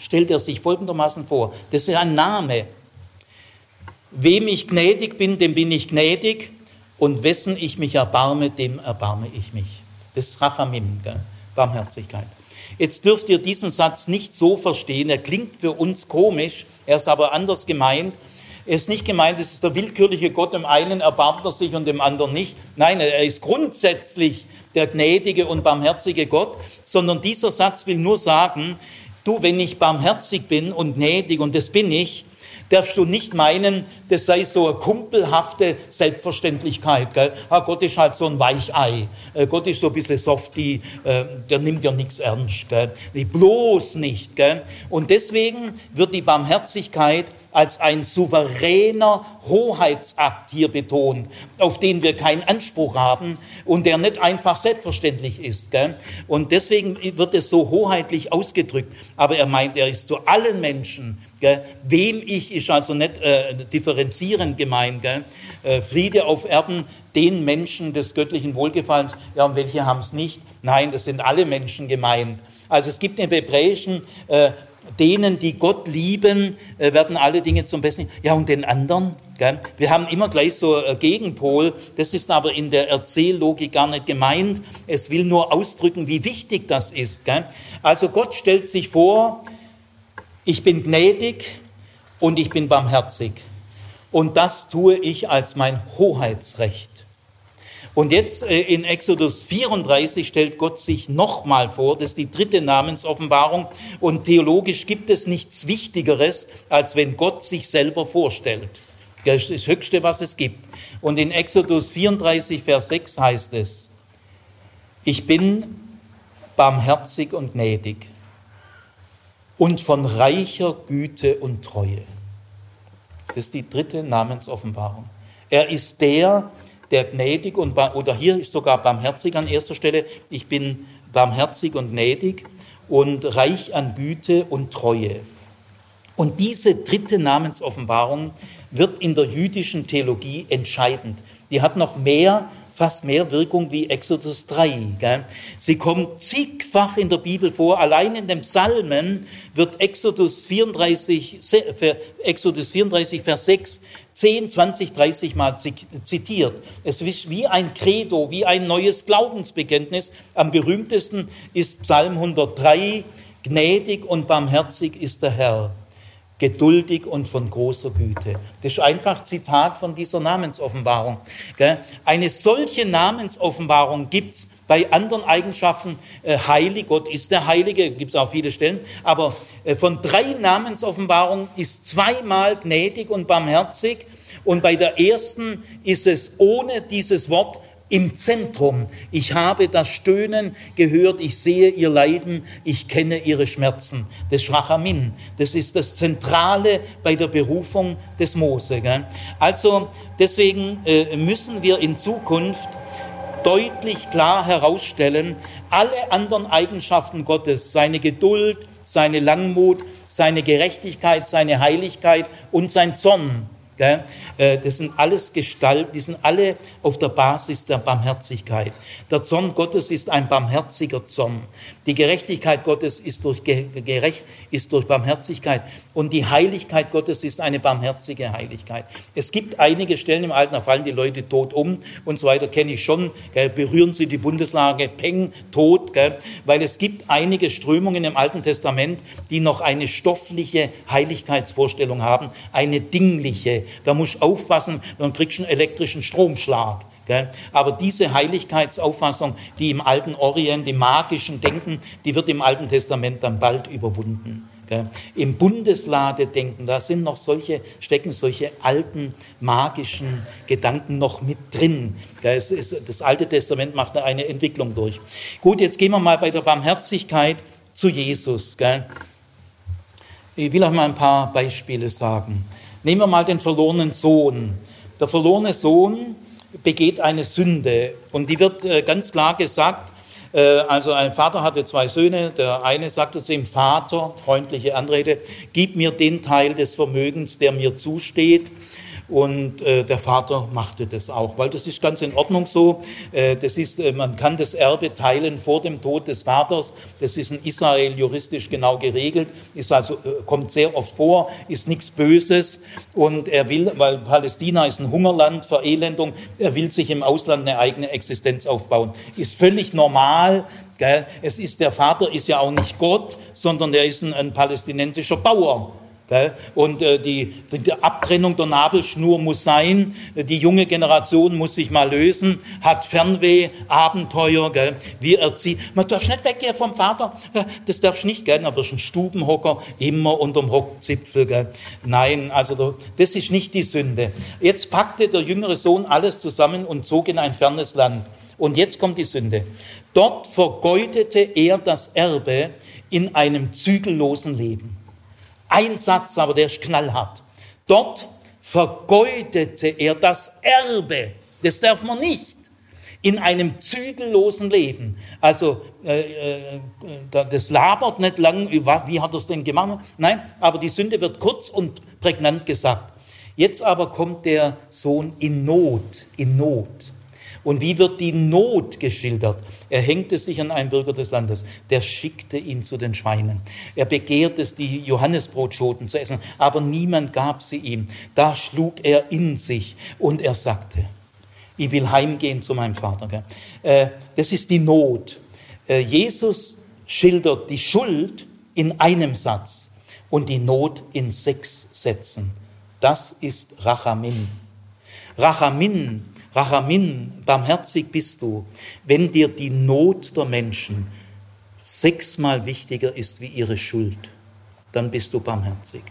stellt er sich folgendermaßen vor. Das ist ein Name. Wem ich gnädig bin, dem bin ich gnädig und wessen ich mich erbarme, dem erbarme ich mich. Das ist Rachamim, gell? Barmherzigkeit. Jetzt dürft ihr diesen Satz nicht so verstehen, er klingt für uns komisch, er ist aber anders gemeint. Er ist nicht gemeint, es ist der willkürliche Gott, dem einen erbarmt er sich und dem anderen nicht. Nein, er ist grundsätzlich der gnädige und barmherzige Gott, sondern dieser Satz will nur sagen, Du, wenn ich barmherzig bin und gnädig, und das bin ich, darfst du nicht meinen, das sei so eine kumpelhafte Selbstverständlichkeit. Gell? Ah, Gott ist halt so ein Weichei. Äh, Gott ist so ein bisschen softy, äh, der nimmt ja nichts ernst. Gell? Bloß nicht. Gell? Und deswegen wird die Barmherzigkeit als ein souveräner Hoheitsakt hier betont, auf den wir keinen Anspruch haben und der nicht einfach selbstverständlich ist. Gell? Und deswegen wird es so hoheitlich ausgedrückt. Aber er meint, er ist zu allen Menschen. Gell? Wem ich ist also nicht äh, differenzierend gemeint. Gell? Äh, Friede auf Erden, den Menschen des göttlichen Wohlgefallens. Ja, und welche haben es nicht? Nein, das sind alle Menschen gemeint. Also es gibt im Hebräischen äh, denen, die Gott lieben, äh, werden alle Dinge zum Besten. Ja, und den anderen? Gell? Wir haben immer gleich so ein Gegenpol. Das ist aber in der Erzähllogik gar nicht gemeint. Es will nur ausdrücken, wie wichtig das ist. Gell? Also Gott stellt sich vor, ich bin gnädig und ich bin barmherzig. Und das tue ich als mein Hoheitsrecht. Und jetzt äh, in Exodus 34 stellt Gott sich nochmal vor, das ist die dritte Namensoffenbarung. Und theologisch gibt es nichts Wichtigeres, als wenn Gott sich selber vorstellt. Das ist das Höchste, was es gibt. Und in Exodus 34, Vers 6 heißt es, ich bin barmherzig und gnädig und von reicher Güte und Treue. Das ist die dritte Namensoffenbarung. Er ist der, der gnädig und, oder hier ist sogar barmherzig an erster Stelle, ich bin barmherzig und gnädig und reich an Güte und Treue. Und diese dritte Namensoffenbarung wird in der jüdischen Theologie entscheidend. Die hat noch mehr fast mehr Wirkung wie Exodus 3. Gell? Sie kommt zigfach in der Bibel vor. Allein in den Psalmen wird Exodus 34, Exodus 34, Vers 6 10, 20, 30 Mal zitiert. Es ist wie ein Credo, wie ein neues Glaubensbekenntnis. Am berühmtesten ist Psalm 103, gnädig und barmherzig ist der Herr geduldig und von großer Güte. Das ist einfach Zitat von dieser Namensoffenbarung. Eine solche Namensoffenbarung gibt es bei anderen Eigenschaften. Äh, heilig, Gott ist der Heilige, gibt es auch viele Stellen. Aber äh, von drei Namensoffenbarungen ist zweimal gnädig und barmherzig. Und bei der ersten ist es ohne dieses Wort im Zentrum. Ich habe das Stöhnen gehört, ich sehe ihr Leiden, ich kenne ihre Schmerzen. Das Schrachamin, das ist das Zentrale bei der Berufung des Mose. Gell? Also deswegen äh, müssen wir in Zukunft deutlich klar herausstellen, alle anderen Eigenschaften Gottes, seine Geduld, seine Langmut, seine Gerechtigkeit, seine Heiligkeit und sein Zorn, Äh, das sind alles Gestalt, die sind alle auf der Basis der Barmherzigkeit. Der Zorn Gottes ist ein barmherziger Zorn. Die Gerechtigkeit Gottes ist durch, gerecht, ist durch Barmherzigkeit und die Heiligkeit Gottes ist eine barmherzige Heiligkeit. Es gibt einige Stellen im Alten, da fallen die Leute tot um und so weiter, kenne ich schon. Berühren sie die Bundeslage, peng, tot, weil es gibt einige Strömungen im Alten Testament, die noch eine stoffliche Heiligkeitsvorstellung haben, eine dingliche. Da musst du aufpassen, dann kriegst du einen elektrischen Stromschlag. Aber diese Heiligkeitsauffassung, die im alten Orient, im magischen Denken, die wird im Alten Testament dann bald überwunden. Im Bundesladedenken, da sind noch solche, stecken solche alten magischen Gedanken noch mit drin. Das Alte Testament macht eine Entwicklung durch. Gut, jetzt gehen wir mal bei der Barmherzigkeit zu Jesus. Ich will euch mal ein paar Beispiele sagen. Nehmen wir mal den verlorenen Sohn. Der verlorene Sohn begeht eine Sünde und die wird äh, ganz klar gesagt, äh, also ein Vater hatte zwei Söhne, der eine sagte zu ihm, Vater, freundliche Anrede, gib mir den Teil des Vermögens, der mir zusteht. Und äh, der Vater machte das auch, weil das ist ganz in Ordnung so. Äh, das ist, äh, man kann das Erbe teilen vor dem Tod des Vaters. Das ist in Israel juristisch genau geregelt, ist also, äh, kommt sehr oft vor, ist nichts Böses. Und er will, weil Palästina ist ein Hungerland, Verelendung, er will sich im Ausland eine eigene Existenz aufbauen. Ist völlig normal. Gell? Es ist, der Vater ist ja auch nicht Gott, sondern er ist ein, ein palästinensischer Bauer. Und äh, die, die Abtrennung der Nabelschnur muss sein. Die junge Generation muss sich mal lösen, hat Fernweh, Abenteuer. Gell? Wie erzieht. Man darf nicht weggehen vom Vater. Das darfst nicht. Gell? Dann wirst ein Stubenhocker, immer unterm Hockzipfel. Gell? Nein, also das ist nicht die Sünde. Jetzt packte der jüngere Sohn alles zusammen und zog in ein fernes Land. Und jetzt kommt die Sünde. Dort vergeudete er das Erbe in einem zügellosen Leben. Ein Satz, aber der ist knallhart. Dort vergeudete er das Erbe. Das darf man nicht. In einem zügellosen Leben. Also, äh, äh, das labert nicht lang, wie hat er es denn gemacht? Nein, aber die Sünde wird kurz und prägnant gesagt. Jetzt aber kommt der Sohn in Not, in Not. Und wie wird die Not geschildert? Er hängte sich an einen Bürger des Landes, der schickte ihn zu den Schweinen. Er begehrte es, die Johannesbrotschoten zu essen, aber niemand gab sie ihm. Da schlug er in sich und er sagte, ich will heimgehen zu meinem Vater. Äh, das ist die Not. Äh, Jesus schildert die Schuld in einem Satz und die Not in sechs Sätzen. Das ist Rachamin. Rachamin Rachamin, barmherzig bist du, wenn dir die Not der Menschen sechsmal wichtiger ist wie ihre Schuld, dann bist du barmherzig.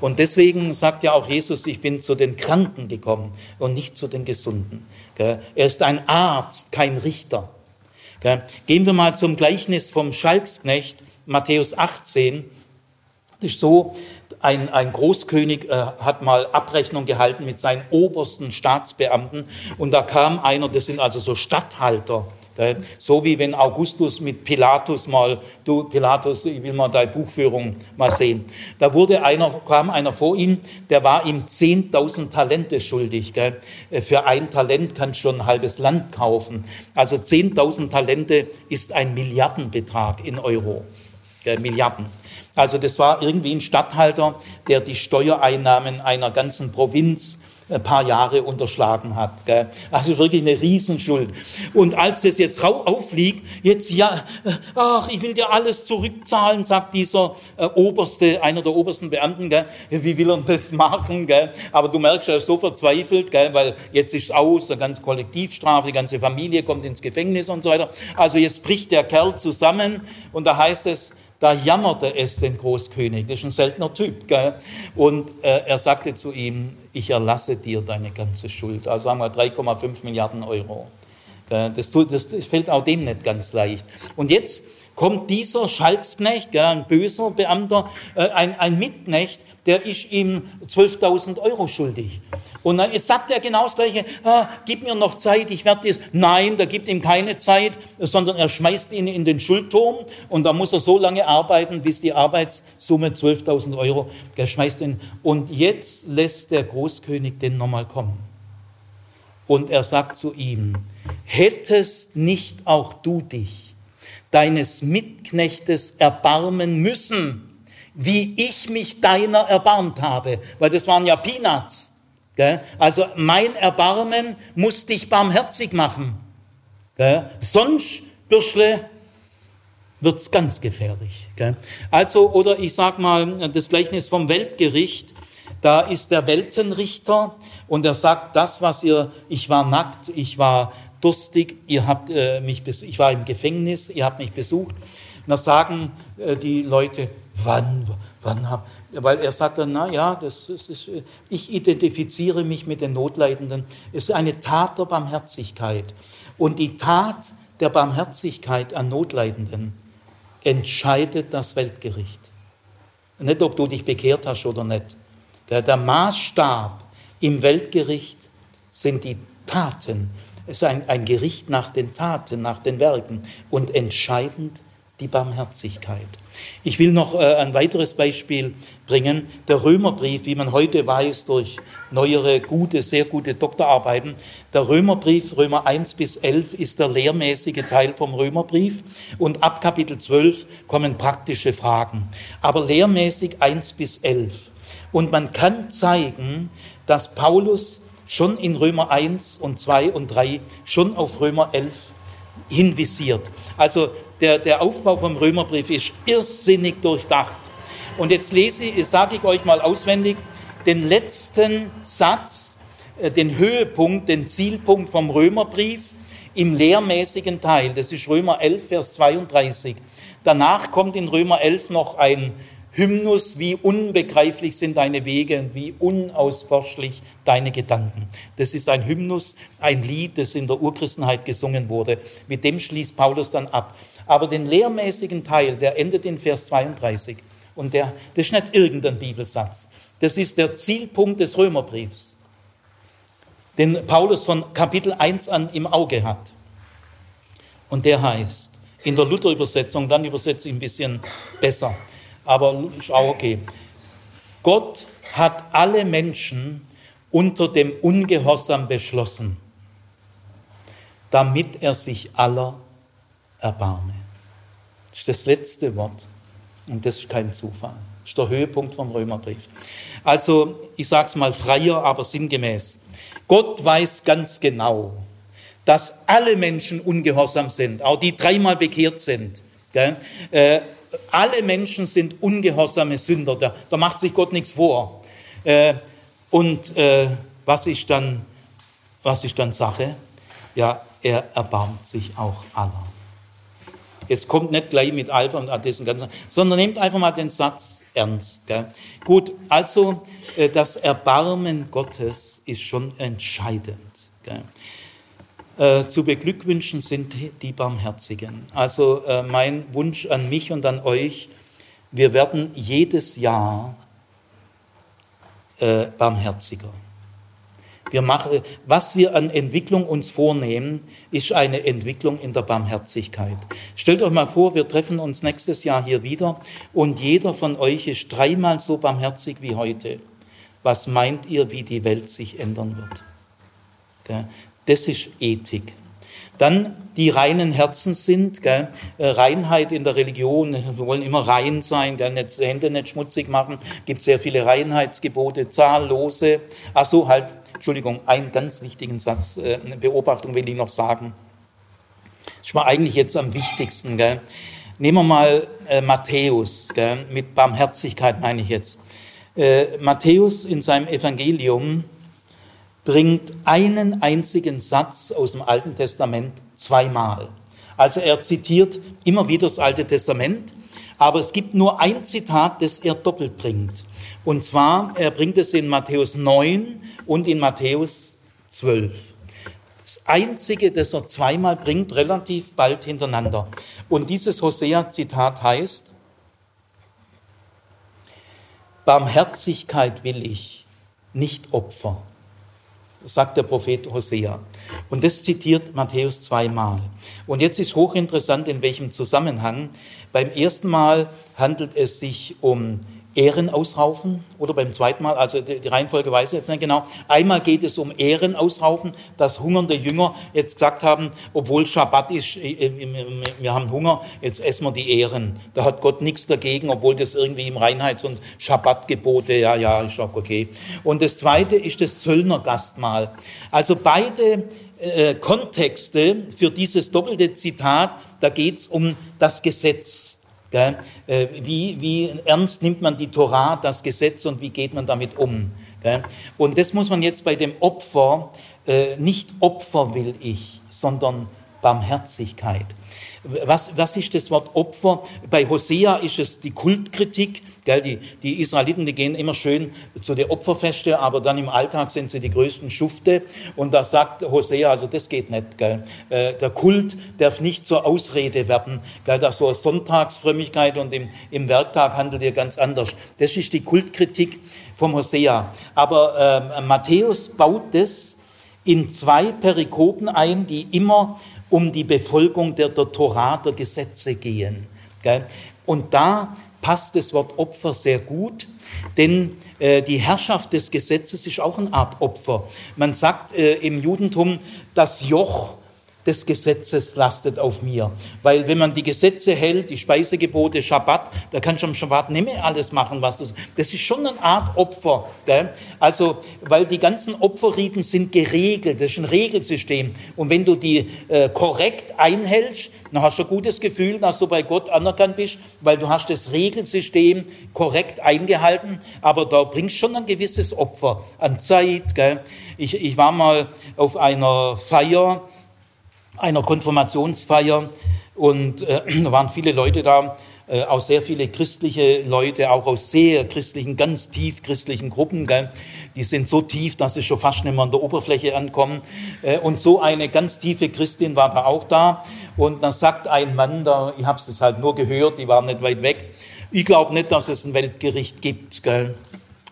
Und deswegen sagt ja auch Jesus, ich bin zu den Kranken gekommen und nicht zu den Gesunden. Er ist ein Arzt, kein Richter. Gehen wir mal zum Gleichnis vom Schalksknecht, Matthäus 18. Das ist so, ein, ein Großkönig äh, hat mal Abrechnung gehalten mit seinen obersten Staatsbeamten und da kam einer, das sind also so Statthalter, gell? so wie wenn Augustus mit Pilatus mal, du Pilatus, ich will mal deine Buchführung mal sehen. Da wurde einer, kam einer vor ihm, der war ihm 10.000 Talente schuldig. Gell? Äh, für ein Talent kannst du schon ein halbes Land kaufen. Also 10.000 Talente ist ein Milliardenbetrag in Euro. Gell? Milliarden. Also das war irgendwie ein Statthalter, der die Steuereinnahmen einer ganzen Provinz ein paar Jahre unterschlagen hat. Gell? Also wirklich eine Riesenschuld. Und als das jetzt auffliegt, jetzt ja, ach, ich will dir alles zurückzahlen, sagt dieser äh, oberste, einer der obersten Beamten. Gell? Wie will er das machen? Gell? Aber du merkst, er ist so verzweifelt, gell? weil jetzt ist aus, der ganze Kollektivstrafe, die ganze Familie kommt ins Gefängnis und so weiter. Also jetzt bricht der Kerl zusammen und da heißt es, da jammerte es den Großkönig, das ist ein seltener Typ. Gell? Und äh, er sagte zu ihm, ich erlasse dir deine ganze Schuld, also sagen wir 3,5 Milliarden Euro. Das, tut, das, das fällt auch dem nicht ganz leicht. Und jetzt kommt dieser Schalksknecht, ein böser Beamter, äh, ein, ein Mitknecht, der ist ihm 12.000 Euro schuldig. Und dann sagt er genau das Gleiche, ah, gib mir noch Zeit, ich werde das. Nein, da gibt ihm keine Zeit, sondern er schmeißt ihn in den Schuldturm und da muss er so lange arbeiten, bis die Arbeitssumme 12.000 Euro, der schmeißt ihn. Und jetzt lässt der Großkönig den nochmal kommen. Und er sagt zu ihm, hättest nicht auch du dich deines Mitknechtes erbarmen müssen, wie ich mich deiner erbarmt habe, weil das waren ja Peanuts. Also mein Erbarmen muss dich barmherzig machen. Sonst, Bürschle, wird es ganz gefährlich. Also, oder ich sage mal, das Gleichnis vom Weltgericht, da ist der Weltenrichter und er sagt, das, was ihr, ich war nackt, ich war durstig, ihr habt äh, mich, ich war im Gefängnis, ihr habt mich besucht. Und da sagen äh, die Leute, wann, wann habt, weil er sagt dann, na ja, das, das ist, ich identifiziere mich mit den Notleidenden. Es ist eine Tat der Barmherzigkeit. Und die Tat der Barmherzigkeit an Notleidenden entscheidet das Weltgericht. Nicht, ob du dich bekehrt hast oder nicht. Der Maßstab im Weltgericht sind die Taten. Es ist ein, ein Gericht nach den Taten, nach den Werken und entscheidend die Barmherzigkeit. Ich will noch äh, ein weiteres Beispiel bringen. Der Römerbrief, wie man heute weiß durch neuere, gute, sehr gute Doktorarbeiten. Der Römerbrief, Römer 1 bis 11, ist der lehrmäßige Teil vom Römerbrief. Und ab Kapitel 12 kommen praktische Fragen. Aber lehrmäßig 1 bis 11. Und man kann zeigen, dass Paulus schon in Römer 1 und 2 und 3 schon auf Römer 11 hinvisiert. Also der, der Aufbau vom Römerbrief ist irrsinnig durchdacht. Und jetzt lese ich, sage ich euch mal auswendig, den letzten Satz, äh, den Höhepunkt, den Zielpunkt vom Römerbrief im lehrmäßigen Teil. Das ist Römer 11, Vers 32. Danach kommt in Römer 11 noch ein Hymnus, wie unbegreiflich sind deine Wege und wie unausforschlich deine Gedanken. Das ist ein Hymnus, ein Lied, das in der Urchristenheit gesungen wurde. Mit dem schließt Paulus dann ab. Aber den lehrmäßigen Teil, der endet in Vers 32. Und der, das ist nicht irgendein Bibelsatz. Das ist der Zielpunkt des Römerbriefs, den Paulus von Kapitel 1 an im Auge hat. Und der heißt, in der Luther-Übersetzung, dann übersetze ich ein bisschen besser, aber ist auch okay. Gott hat alle Menschen unter dem Ungehorsam beschlossen, damit er sich aller erbarme. Das ist das letzte Wort. Und das ist kein Zufall. Das ist der Höhepunkt vom Römerbrief. Also, ich sage es mal freier, aber sinngemäß. Gott weiß ganz genau, dass alle Menschen ungehorsam sind, auch die dreimal bekehrt sind. Äh, alle Menschen sind ungehorsame Sünder. Da, da macht sich Gott nichts vor. Äh, und äh, was, ist dann, was ist dann Sache? Ja, er erbarmt sich auch aller. Jetzt kommt nicht gleich mit Alpha und diesen ganzen, sondern nehmt einfach mal den Satz ernst. Gell? Gut, also äh, das Erbarmen Gottes ist schon entscheidend. Gell? Äh, zu beglückwünschen sind die Barmherzigen. Also äh, mein Wunsch an mich und an euch, wir werden jedes Jahr barmherziger. Wir machen, was wir an Entwicklung uns vornehmen, ist eine Entwicklung in der Barmherzigkeit. Stellt euch mal vor, wir treffen uns nächstes Jahr hier wieder und jeder von euch ist dreimal so barmherzig wie heute. Was meint ihr, wie die Welt sich ändern wird? Das ist Ethik. Dann die reinen Herzen sind, gell? Äh, Reinheit in der Religion, wir wollen immer rein sein, gell? Nicht, Hände nicht schmutzig machen, gibt sehr viele Reinheitsgebote, zahllose. Ach so, halt Entschuldigung, einen ganz wichtigen Satz, äh, eine Beobachtung will ich noch sagen. Das mir eigentlich jetzt am wichtigsten. Gell? Nehmen wir mal äh, Matthäus, gell? mit Barmherzigkeit meine ich jetzt. Äh, Matthäus in seinem Evangelium bringt einen einzigen Satz aus dem Alten Testament zweimal. Also er zitiert immer wieder das Alte Testament, aber es gibt nur ein Zitat, das er doppelt bringt. Und zwar, er bringt es in Matthäus 9 und in Matthäus 12. Das Einzige, das er zweimal bringt, relativ bald hintereinander. Und dieses Hosea-Zitat heißt, Barmherzigkeit will ich, nicht Opfer, sagt der Prophet Hosea. Und das zitiert Matthäus zweimal. Und jetzt ist hochinteressant, in welchem Zusammenhang. Beim ersten Mal handelt es sich um Ehren ausraufen oder beim zweiten Mal, also die, Reihenfolge weiß ich jetzt nicht genau. Einmal geht es um Ehren ausraufen, dass hungernde Jünger jetzt gesagt haben, obwohl Schabbat ist, wir haben Hunger, jetzt essen wir die Ehren. Da hat Gott nichts dagegen, obwohl das irgendwie im Reinheits- und Schabbatgebote, ja, ja, ist auch okay. Und das zweite ist das Zöllnergastmahl. Also beide äh, Kontexte für dieses doppelte Zitat, da geht es um das Gesetz. Äh, wie, wie ernst nimmt man die Torah, das Gesetz und wie geht man damit um? Und das muss man jetzt bei dem Opfer, äh, nicht Opfer will ich, sondern Barmherzigkeit. Was, was ist das Wort Opfer? Bei Hosea ist es die Kultkritik. Gell? Die, die Israeliten, die gehen immer schön zu den Opferfeste, aber dann im Alltag sind sie die größten Schufte. Und da sagt Hosea, also das geht nicht. Gell? Äh, der Kult darf nicht zur Ausrede werden. Gell? Das so eine Sonntagsfrömmigkeit und im, im Werktag handelt ihr ganz anders. Das ist die Kultkritik vom Hosea. Aber äh, Matthäus baut das in zwei Perikopen ein, die immer um die Befolgung der, der Torah, der Gesetze gehen. Und da passt das Wort Opfer sehr gut, denn äh, die Herrschaft des Gesetzes ist auch eine Art Opfer. Man sagt äh, im Judentum, das Joch des Gesetzes lastet auf mir. Weil wenn man die Gesetze hält, die Speisegebote, Schabbat, da kannst du am Schabbat nicht mehr alles machen, was du... Das ist schon eine Art Opfer. Gell? Also, weil die ganzen Opferriten sind geregelt, das ist ein Regelsystem. Und wenn du die äh, korrekt einhältst, dann hast du ein gutes Gefühl, dass du bei Gott anerkannt bist, weil du hast das Regelsystem korrekt eingehalten, aber da bringst schon ein gewisses Opfer an Zeit. Gell? Ich, ich war mal auf einer Feier, einer Konfirmationsfeier und äh, da waren viele Leute da, äh, auch sehr viele christliche Leute, auch aus sehr christlichen, ganz tief christlichen Gruppen. Gell? Die sind so tief, dass sie schon fast nicht mehr an der Oberfläche ankommen. Äh, und so eine ganz tiefe Christin war da auch da. Und dann sagt ein Mann, da, ich habe es halt nur gehört, die waren nicht weit weg, ich glaube nicht, dass es ein Weltgericht gibt. Gell?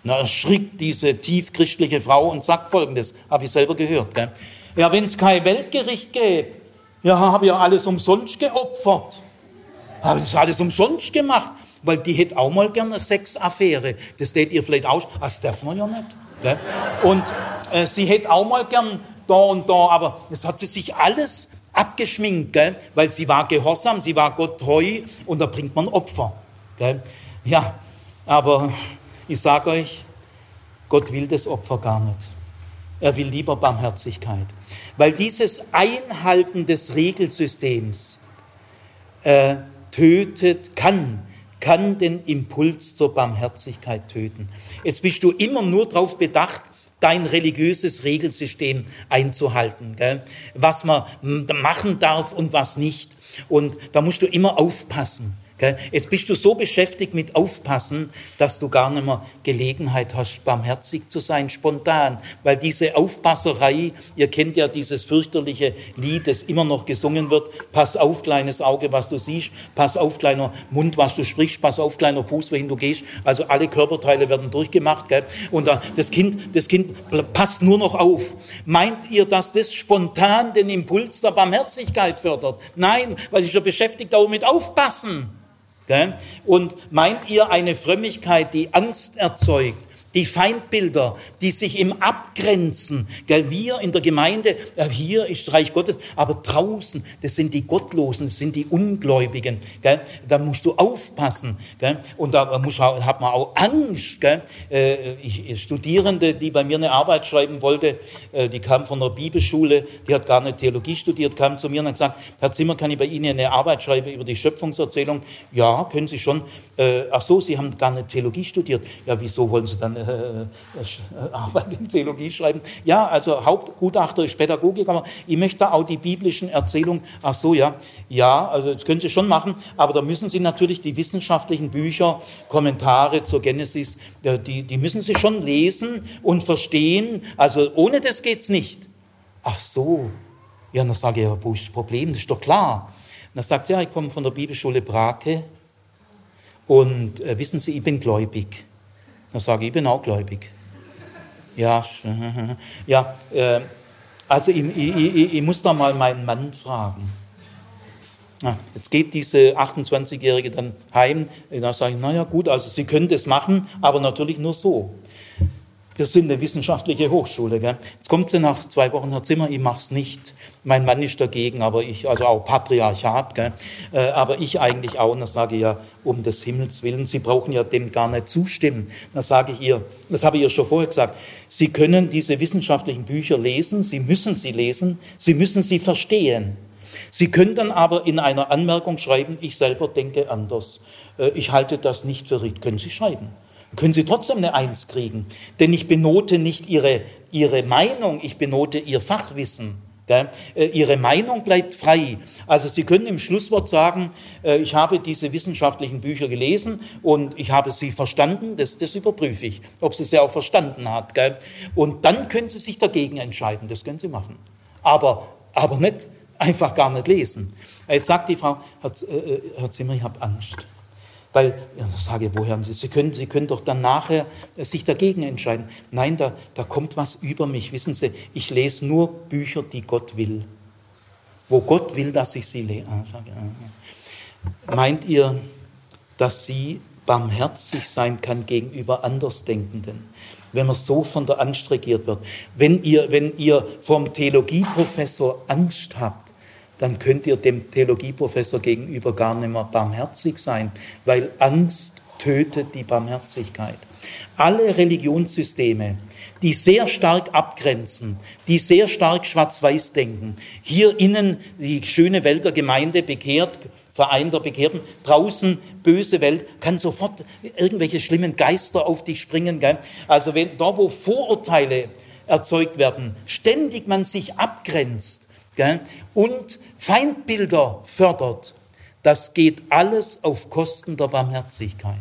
Na, erschrickt diese tief christliche Frau und sagt Folgendes, habe ich selber gehört. Gell? Ja, wenn es kein Weltgericht gäbe, ja, habe ja alles umsonst geopfert. Habe das alles umsonst gemacht, weil die hätte auch mal gerne eine Sexaffäre. Das tätet ihr vielleicht aus, das darf man ja nicht. Gell? Und äh, sie hätte auch mal gern da und da, aber das hat sie sich alles abgeschminkt, gell? weil sie war gehorsam, sie war Gott treu und da bringt man Opfer. Gell? Ja, aber ich sage euch, Gott will das Opfer gar nicht. Er will lieber Barmherzigkeit. Weil dieses Einhalten des Regelsystems äh, tötet, kann, kann den Impuls zur Barmherzigkeit töten. Jetzt bist du immer nur darauf bedacht, dein religiöses Regelsystem einzuhalten, gell? was man machen darf und was nicht. Und da musst du immer aufpassen. Jetzt bist du so beschäftigt mit Aufpassen, dass du gar nicht mehr Gelegenheit hast, barmherzig zu sein, spontan. Weil diese Aufpasserei, ihr kennt ja dieses fürchterliche Lied, das immer noch gesungen wird, pass auf, kleines Auge, was du siehst, pass auf, kleiner Mund, was du sprichst, pass auf, kleiner Fuß, wohin du gehst. Also alle Körperteile werden durchgemacht. Gell? Und das Kind, das Kind passt nur noch auf. Meint ihr, dass das spontan den Impuls der Barmherzigkeit fördert? Nein, weil ich ja beschäftigt auch mit Aufpassen. Und meint ihr eine Frömmigkeit, die Angst erzeugt, die Feindbilder, die sich im Abgrenzen, gell, wir in der Gemeinde, ja, hier ist Reich Gottes, aber draußen, das sind die Gottlosen, das sind die Ungläubigen, gell, da musst du aufpassen, gell, und da muss, hat man auch Angst, gell, äh, ich, Studierende, die bei mir eine Arbeit schreiben wollte, äh, die kam von der Bibelschule, die hat gar nicht Theologie studiert, kam zu mir und hat gesagt, Herr Zimmer, kann ich bei Ihnen eine Arbeit schreiben über die Schöpfungserzählung? Ja, können Sie schon. Äh, ach so, Sie haben gar nicht Theologie studiert. Ja, wieso wollen Sie dann äh, äh, Arbeit in Theologie schreiben. Ja, also Hauptgutachter ist Pädagogik, aber ich möchte auch die biblischen Erzählungen, ach so, ja, ja, also das können Sie schon machen, aber da müssen Sie natürlich die wissenschaftlichen Bücher, Kommentare zur Genesis, die, die müssen Sie schon lesen und verstehen. Also ohne das geht's nicht. Ach so, ja, dann sage ich, ja, wo ist das Problem? Das ist doch klar. dann sagt er, ja, ich komme von der Bibelschule Brake und äh, wissen Sie, ich bin gläubig. Dann sage ich, ich bin auch gläubig. Ja, ja äh, also ich, ich, ich, muss da mal meinen Mann fragen. Ja, jetzt geht diese 28-Jährige dann heim. Da sage ich, naja gut, also Sie können das machen, aber natürlich nur so. Wir sind eine wissenschaftliche Hochschule. Gell? Jetzt kommt sie nach zwei Wochen, Herr Zimmer, ich mache es nicht. Mein Mann ist dagegen, aber ich, also auch Patriarchat, gell? Äh, aber ich eigentlich auch. Und dann sage ich ja, um des Himmels Willen, Sie brauchen ja dem gar nicht zustimmen. Dann sage ich ihr, das habe ich ihr schon vorher gesagt, Sie können diese wissenschaftlichen Bücher lesen, Sie müssen sie lesen, Sie müssen sie verstehen. Sie können dann aber in einer Anmerkung schreiben, ich selber denke anders. Äh, ich halte das nicht für richtig. Können Sie schreiben können Sie trotzdem eine Eins kriegen. Denn ich benote nicht Ihre, Ihre Meinung, ich benote Ihr Fachwissen. Äh, ihre Meinung bleibt frei. Also Sie können im Schlusswort sagen, äh, ich habe diese wissenschaftlichen Bücher gelesen und ich habe sie verstanden, das, das überprüfe ich, ob sie sie auch verstanden hat. Und dann können Sie sich dagegen entscheiden, das können Sie machen. Aber, aber nicht einfach gar nicht lesen. Jetzt sagt die Frau, Herr, äh, Herr Zimmer, ich habe Angst. Weil, ja, sage, woher Sie? Sie können, Sie können doch dann nachher sich dagegen entscheiden. Nein, da, da kommt was über mich. Wissen Sie, ich lese nur Bücher, die Gott will. Wo Gott will, dass ich sie lese. Ah, sage, ah. Meint ihr, dass sie barmherzig sein kann gegenüber Andersdenkenden? Wenn man so von der Angst regiert wird. Wenn ihr, wenn ihr vom Theologieprofessor Angst habt, dann könnt ihr dem Theologieprofessor gegenüber gar nicht mehr barmherzig sein, weil Angst tötet die Barmherzigkeit. Alle Religionssysteme, die sehr stark abgrenzen, die sehr stark schwarz-weiß denken, hier innen die schöne Welt der Gemeinde bekehrt, Verein der Bekehrten, draußen böse Welt, kann sofort irgendwelche schlimmen Geister auf dich springen. Gell? Also wenn da, wo Vorurteile erzeugt werden, ständig man sich abgrenzt, gell, und Feindbilder fördert, das geht alles auf Kosten der Barmherzigkeit.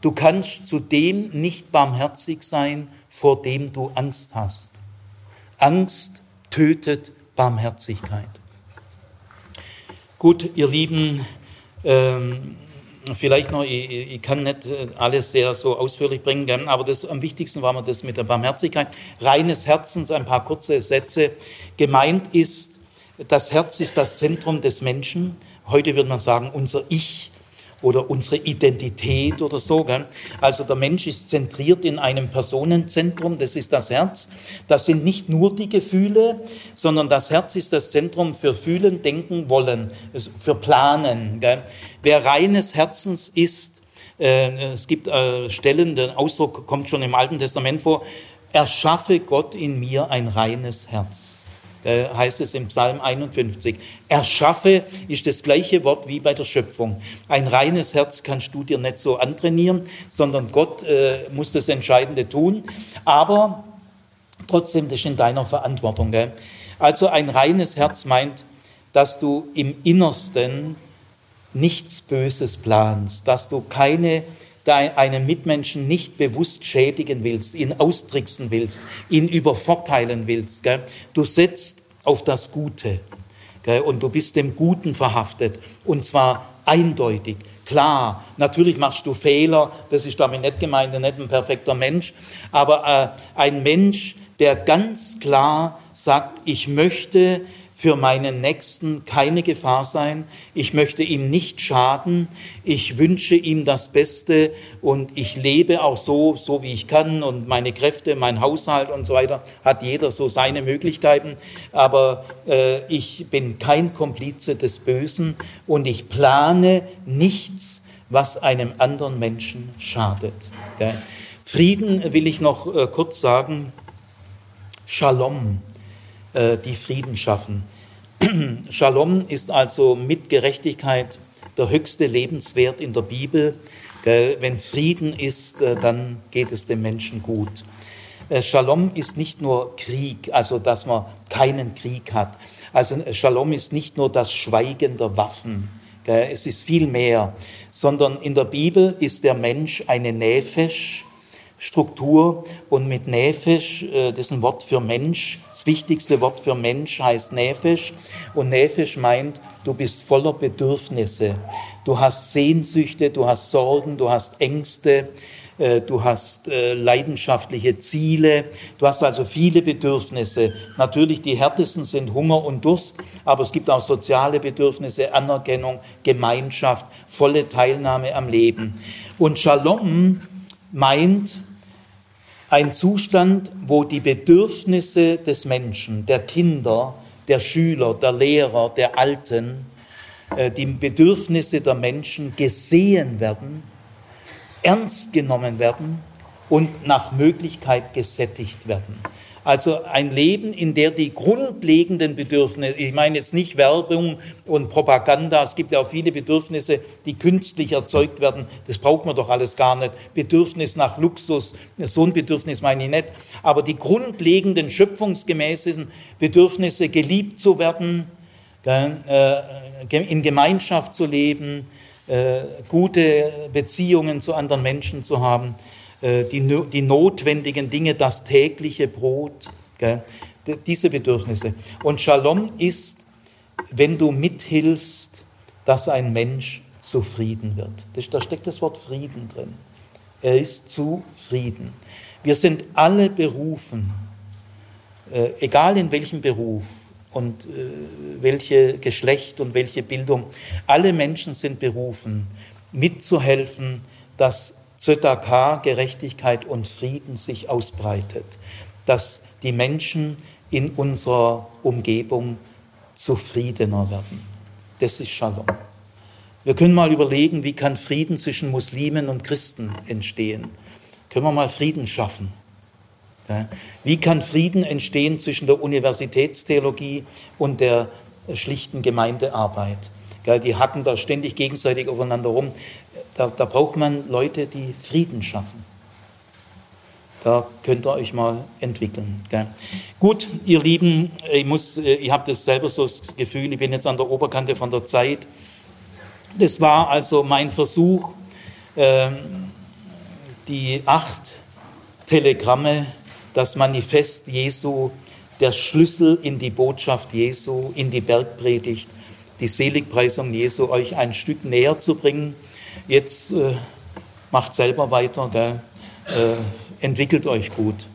Du kannst zu dem nicht barmherzig sein, vor dem du Angst hast. Angst tötet Barmherzigkeit. Gut, ihr Lieben, ähm, Vielleicht noch, ich, ich, kann nicht äh, alles sehr so ausführlich bringen, aber das, am wichtigsten war mir das mit der Barmherzigkeit. Reines Herzens, ein paar kurze Sätze. Gemeint ist, das Herz ist das Zentrum des Menschen. Heute würde man sagen, unser Ich oder unsere Identität oder so. Gell? Also der Mensch ist zentriert in einem Personenzentrum, das ist das Herz. Das sind nicht nur die Gefühle, sondern das Herz ist das Zentrum für Fühlen, Denken, Wollen, für Planen. Gell? Wer reines Herzens ist, äh, es gibt äh, Stellen, der Ausdruck kommt schon im Alten Testament vor, erschaffe Gott in mir ein reines Herz äh, heißt es im Psalm 51. Erschaffe ist das gleiche Wort wie bei der Schöpfung. Ein reines Herz kannst du dir nicht so antrainieren, sondern Gott äh, muss das Entscheidende tun. Aber trotzdem, das ist in deiner Verantwortung. Gell? Also ein reines Herz meint, dass du im Innersten nichts Böses planst, dass du keine einen Mitmenschen nicht bewusst schädigen willst, ihn austricksen willst, ihn übervorteilen willst. Gell? Du setzt auf das Gute gell? und du bist dem Guten verhaftet und zwar eindeutig. Klar, natürlich machst du Fehler, das ist damit nicht gemeint, nicht ein perfekter Mensch, aber äh, ein Mensch, der ganz klar sagt, ich möchte für meinen Nächsten keine Gefahr sein. Ich möchte ihm nicht schaden. Ich wünsche ihm das Beste und ich lebe auch so, so wie ich kann und meine Kräfte, mein Haushalt und so weiter hat jeder so seine Möglichkeiten. Aber äh, ich bin kein Komplize des Bösen und ich plane nichts, was einem anderen Menschen schadet. Ja. Frieden will ich noch äh, kurz sagen. Shalom äh, die Frieden schaffen. Shalom ist also mit Gerechtigkeit der höchste Lebenswert in der Bibel. Wenn Frieden ist, äh, dann geht es dem Menschen gut. Äh, Shalom ist nicht nur Krieg, also dass man keinen Krieg hat. Also äh, Shalom ist nicht nur das Schweigen der Waffen. Es ist viel mehr, sondern in der Bibel ist der Mensch eine Nephesh, Struktur und mit Nephish, äh, das ist ein Wort für Mensch, das wichtigste Wort für Mensch heißt Nephish und Nephish meint, du bist voller Bedürfnisse, du hast Sehnsüchte, du hast Sorgen, du hast Ängste, äh, du hast äh, leidenschaftliche Ziele, du hast also viele Bedürfnisse. Natürlich die härtesten sind Hunger und Durst, aber es gibt auch soziale Bedürfnisse, Anerkennung, Gemeinschaft, volle Teilnahme am Leben. Und Shalom meint ein Zustand, wo die Bedürfnisse des Menschen, der Kinder, der Schüler, der Lehrer, der Alten, äh, die Bedürfnisse der Menschen gesehen werden ernst genommen werden und nach Möglichkeit gesättigt werden. Also ein Leben, in der die grundlegenden Bedürfnisse, ich meine jetzt nicht Werbung und Propaganda, es gibt ja auch viele Bedürfnisse, die künstlich erzeugt werden, das braucht man doch alles gar nicht. Bedürfnis nach Luxus, so ein Bedürfnis meine ich nicht, aber die grundlegenden schöpfungsgemäßen Bedürfnisse, geliebt zu werden, äh, in Gemeinschaft zu leben, äh, gute Beziehungen zu anderen Menschen zu haben, die, die notwendigen Dinge, das tägliche Brot, gell? diese Bedürfnisse. Und Shalom ist, wenn du mithilfst, dass ein Mensch zufrieden wird. da steckt das Wort Frieden drin. Er ist zufrieden. Wir sind alle berufen, äh, egal in welchem Beruf, und äh, welche Geschlecht und welche Bildung. Alle Menschen sind berufen, mitzuhelfen, dass Zötaka, Gerechtigkeit und Frieden sich ausbreitet, dass die Menschen in unserer Umgebung zufriedener werden. Das ist Shalom. Wir können mal überlegen, wie kann Frieden zwischen Muslimen und Christen entstehen? Können wir mal Frieden schaffen? Wie kann Frieden entstehen zwischen der Universitätstheologie und der schlichten Gemeindearbeit? Die hacken da ständig gegenseitig aufeinander rum. Da, da braucht man Leute, die Frieden schaffen. Da könnt ihr euch mal entwickeln. Gell? Gut, ihr Lieben, ich, muss, ich habe das selber so das Gefühl, ich bin jetzt an der Oberkante von der Zeit. Das war also mein Versuch, ähm, die acht Telegramme das Manifest Jesu, der Schlüssel in die Botschaft Jesu, in die Bergpredigt, die Seligpreisung Jesu, euch ein Stück näher zu bringen. Jetzt äh, macht selber weiter? Äh, entwickelt euch gut.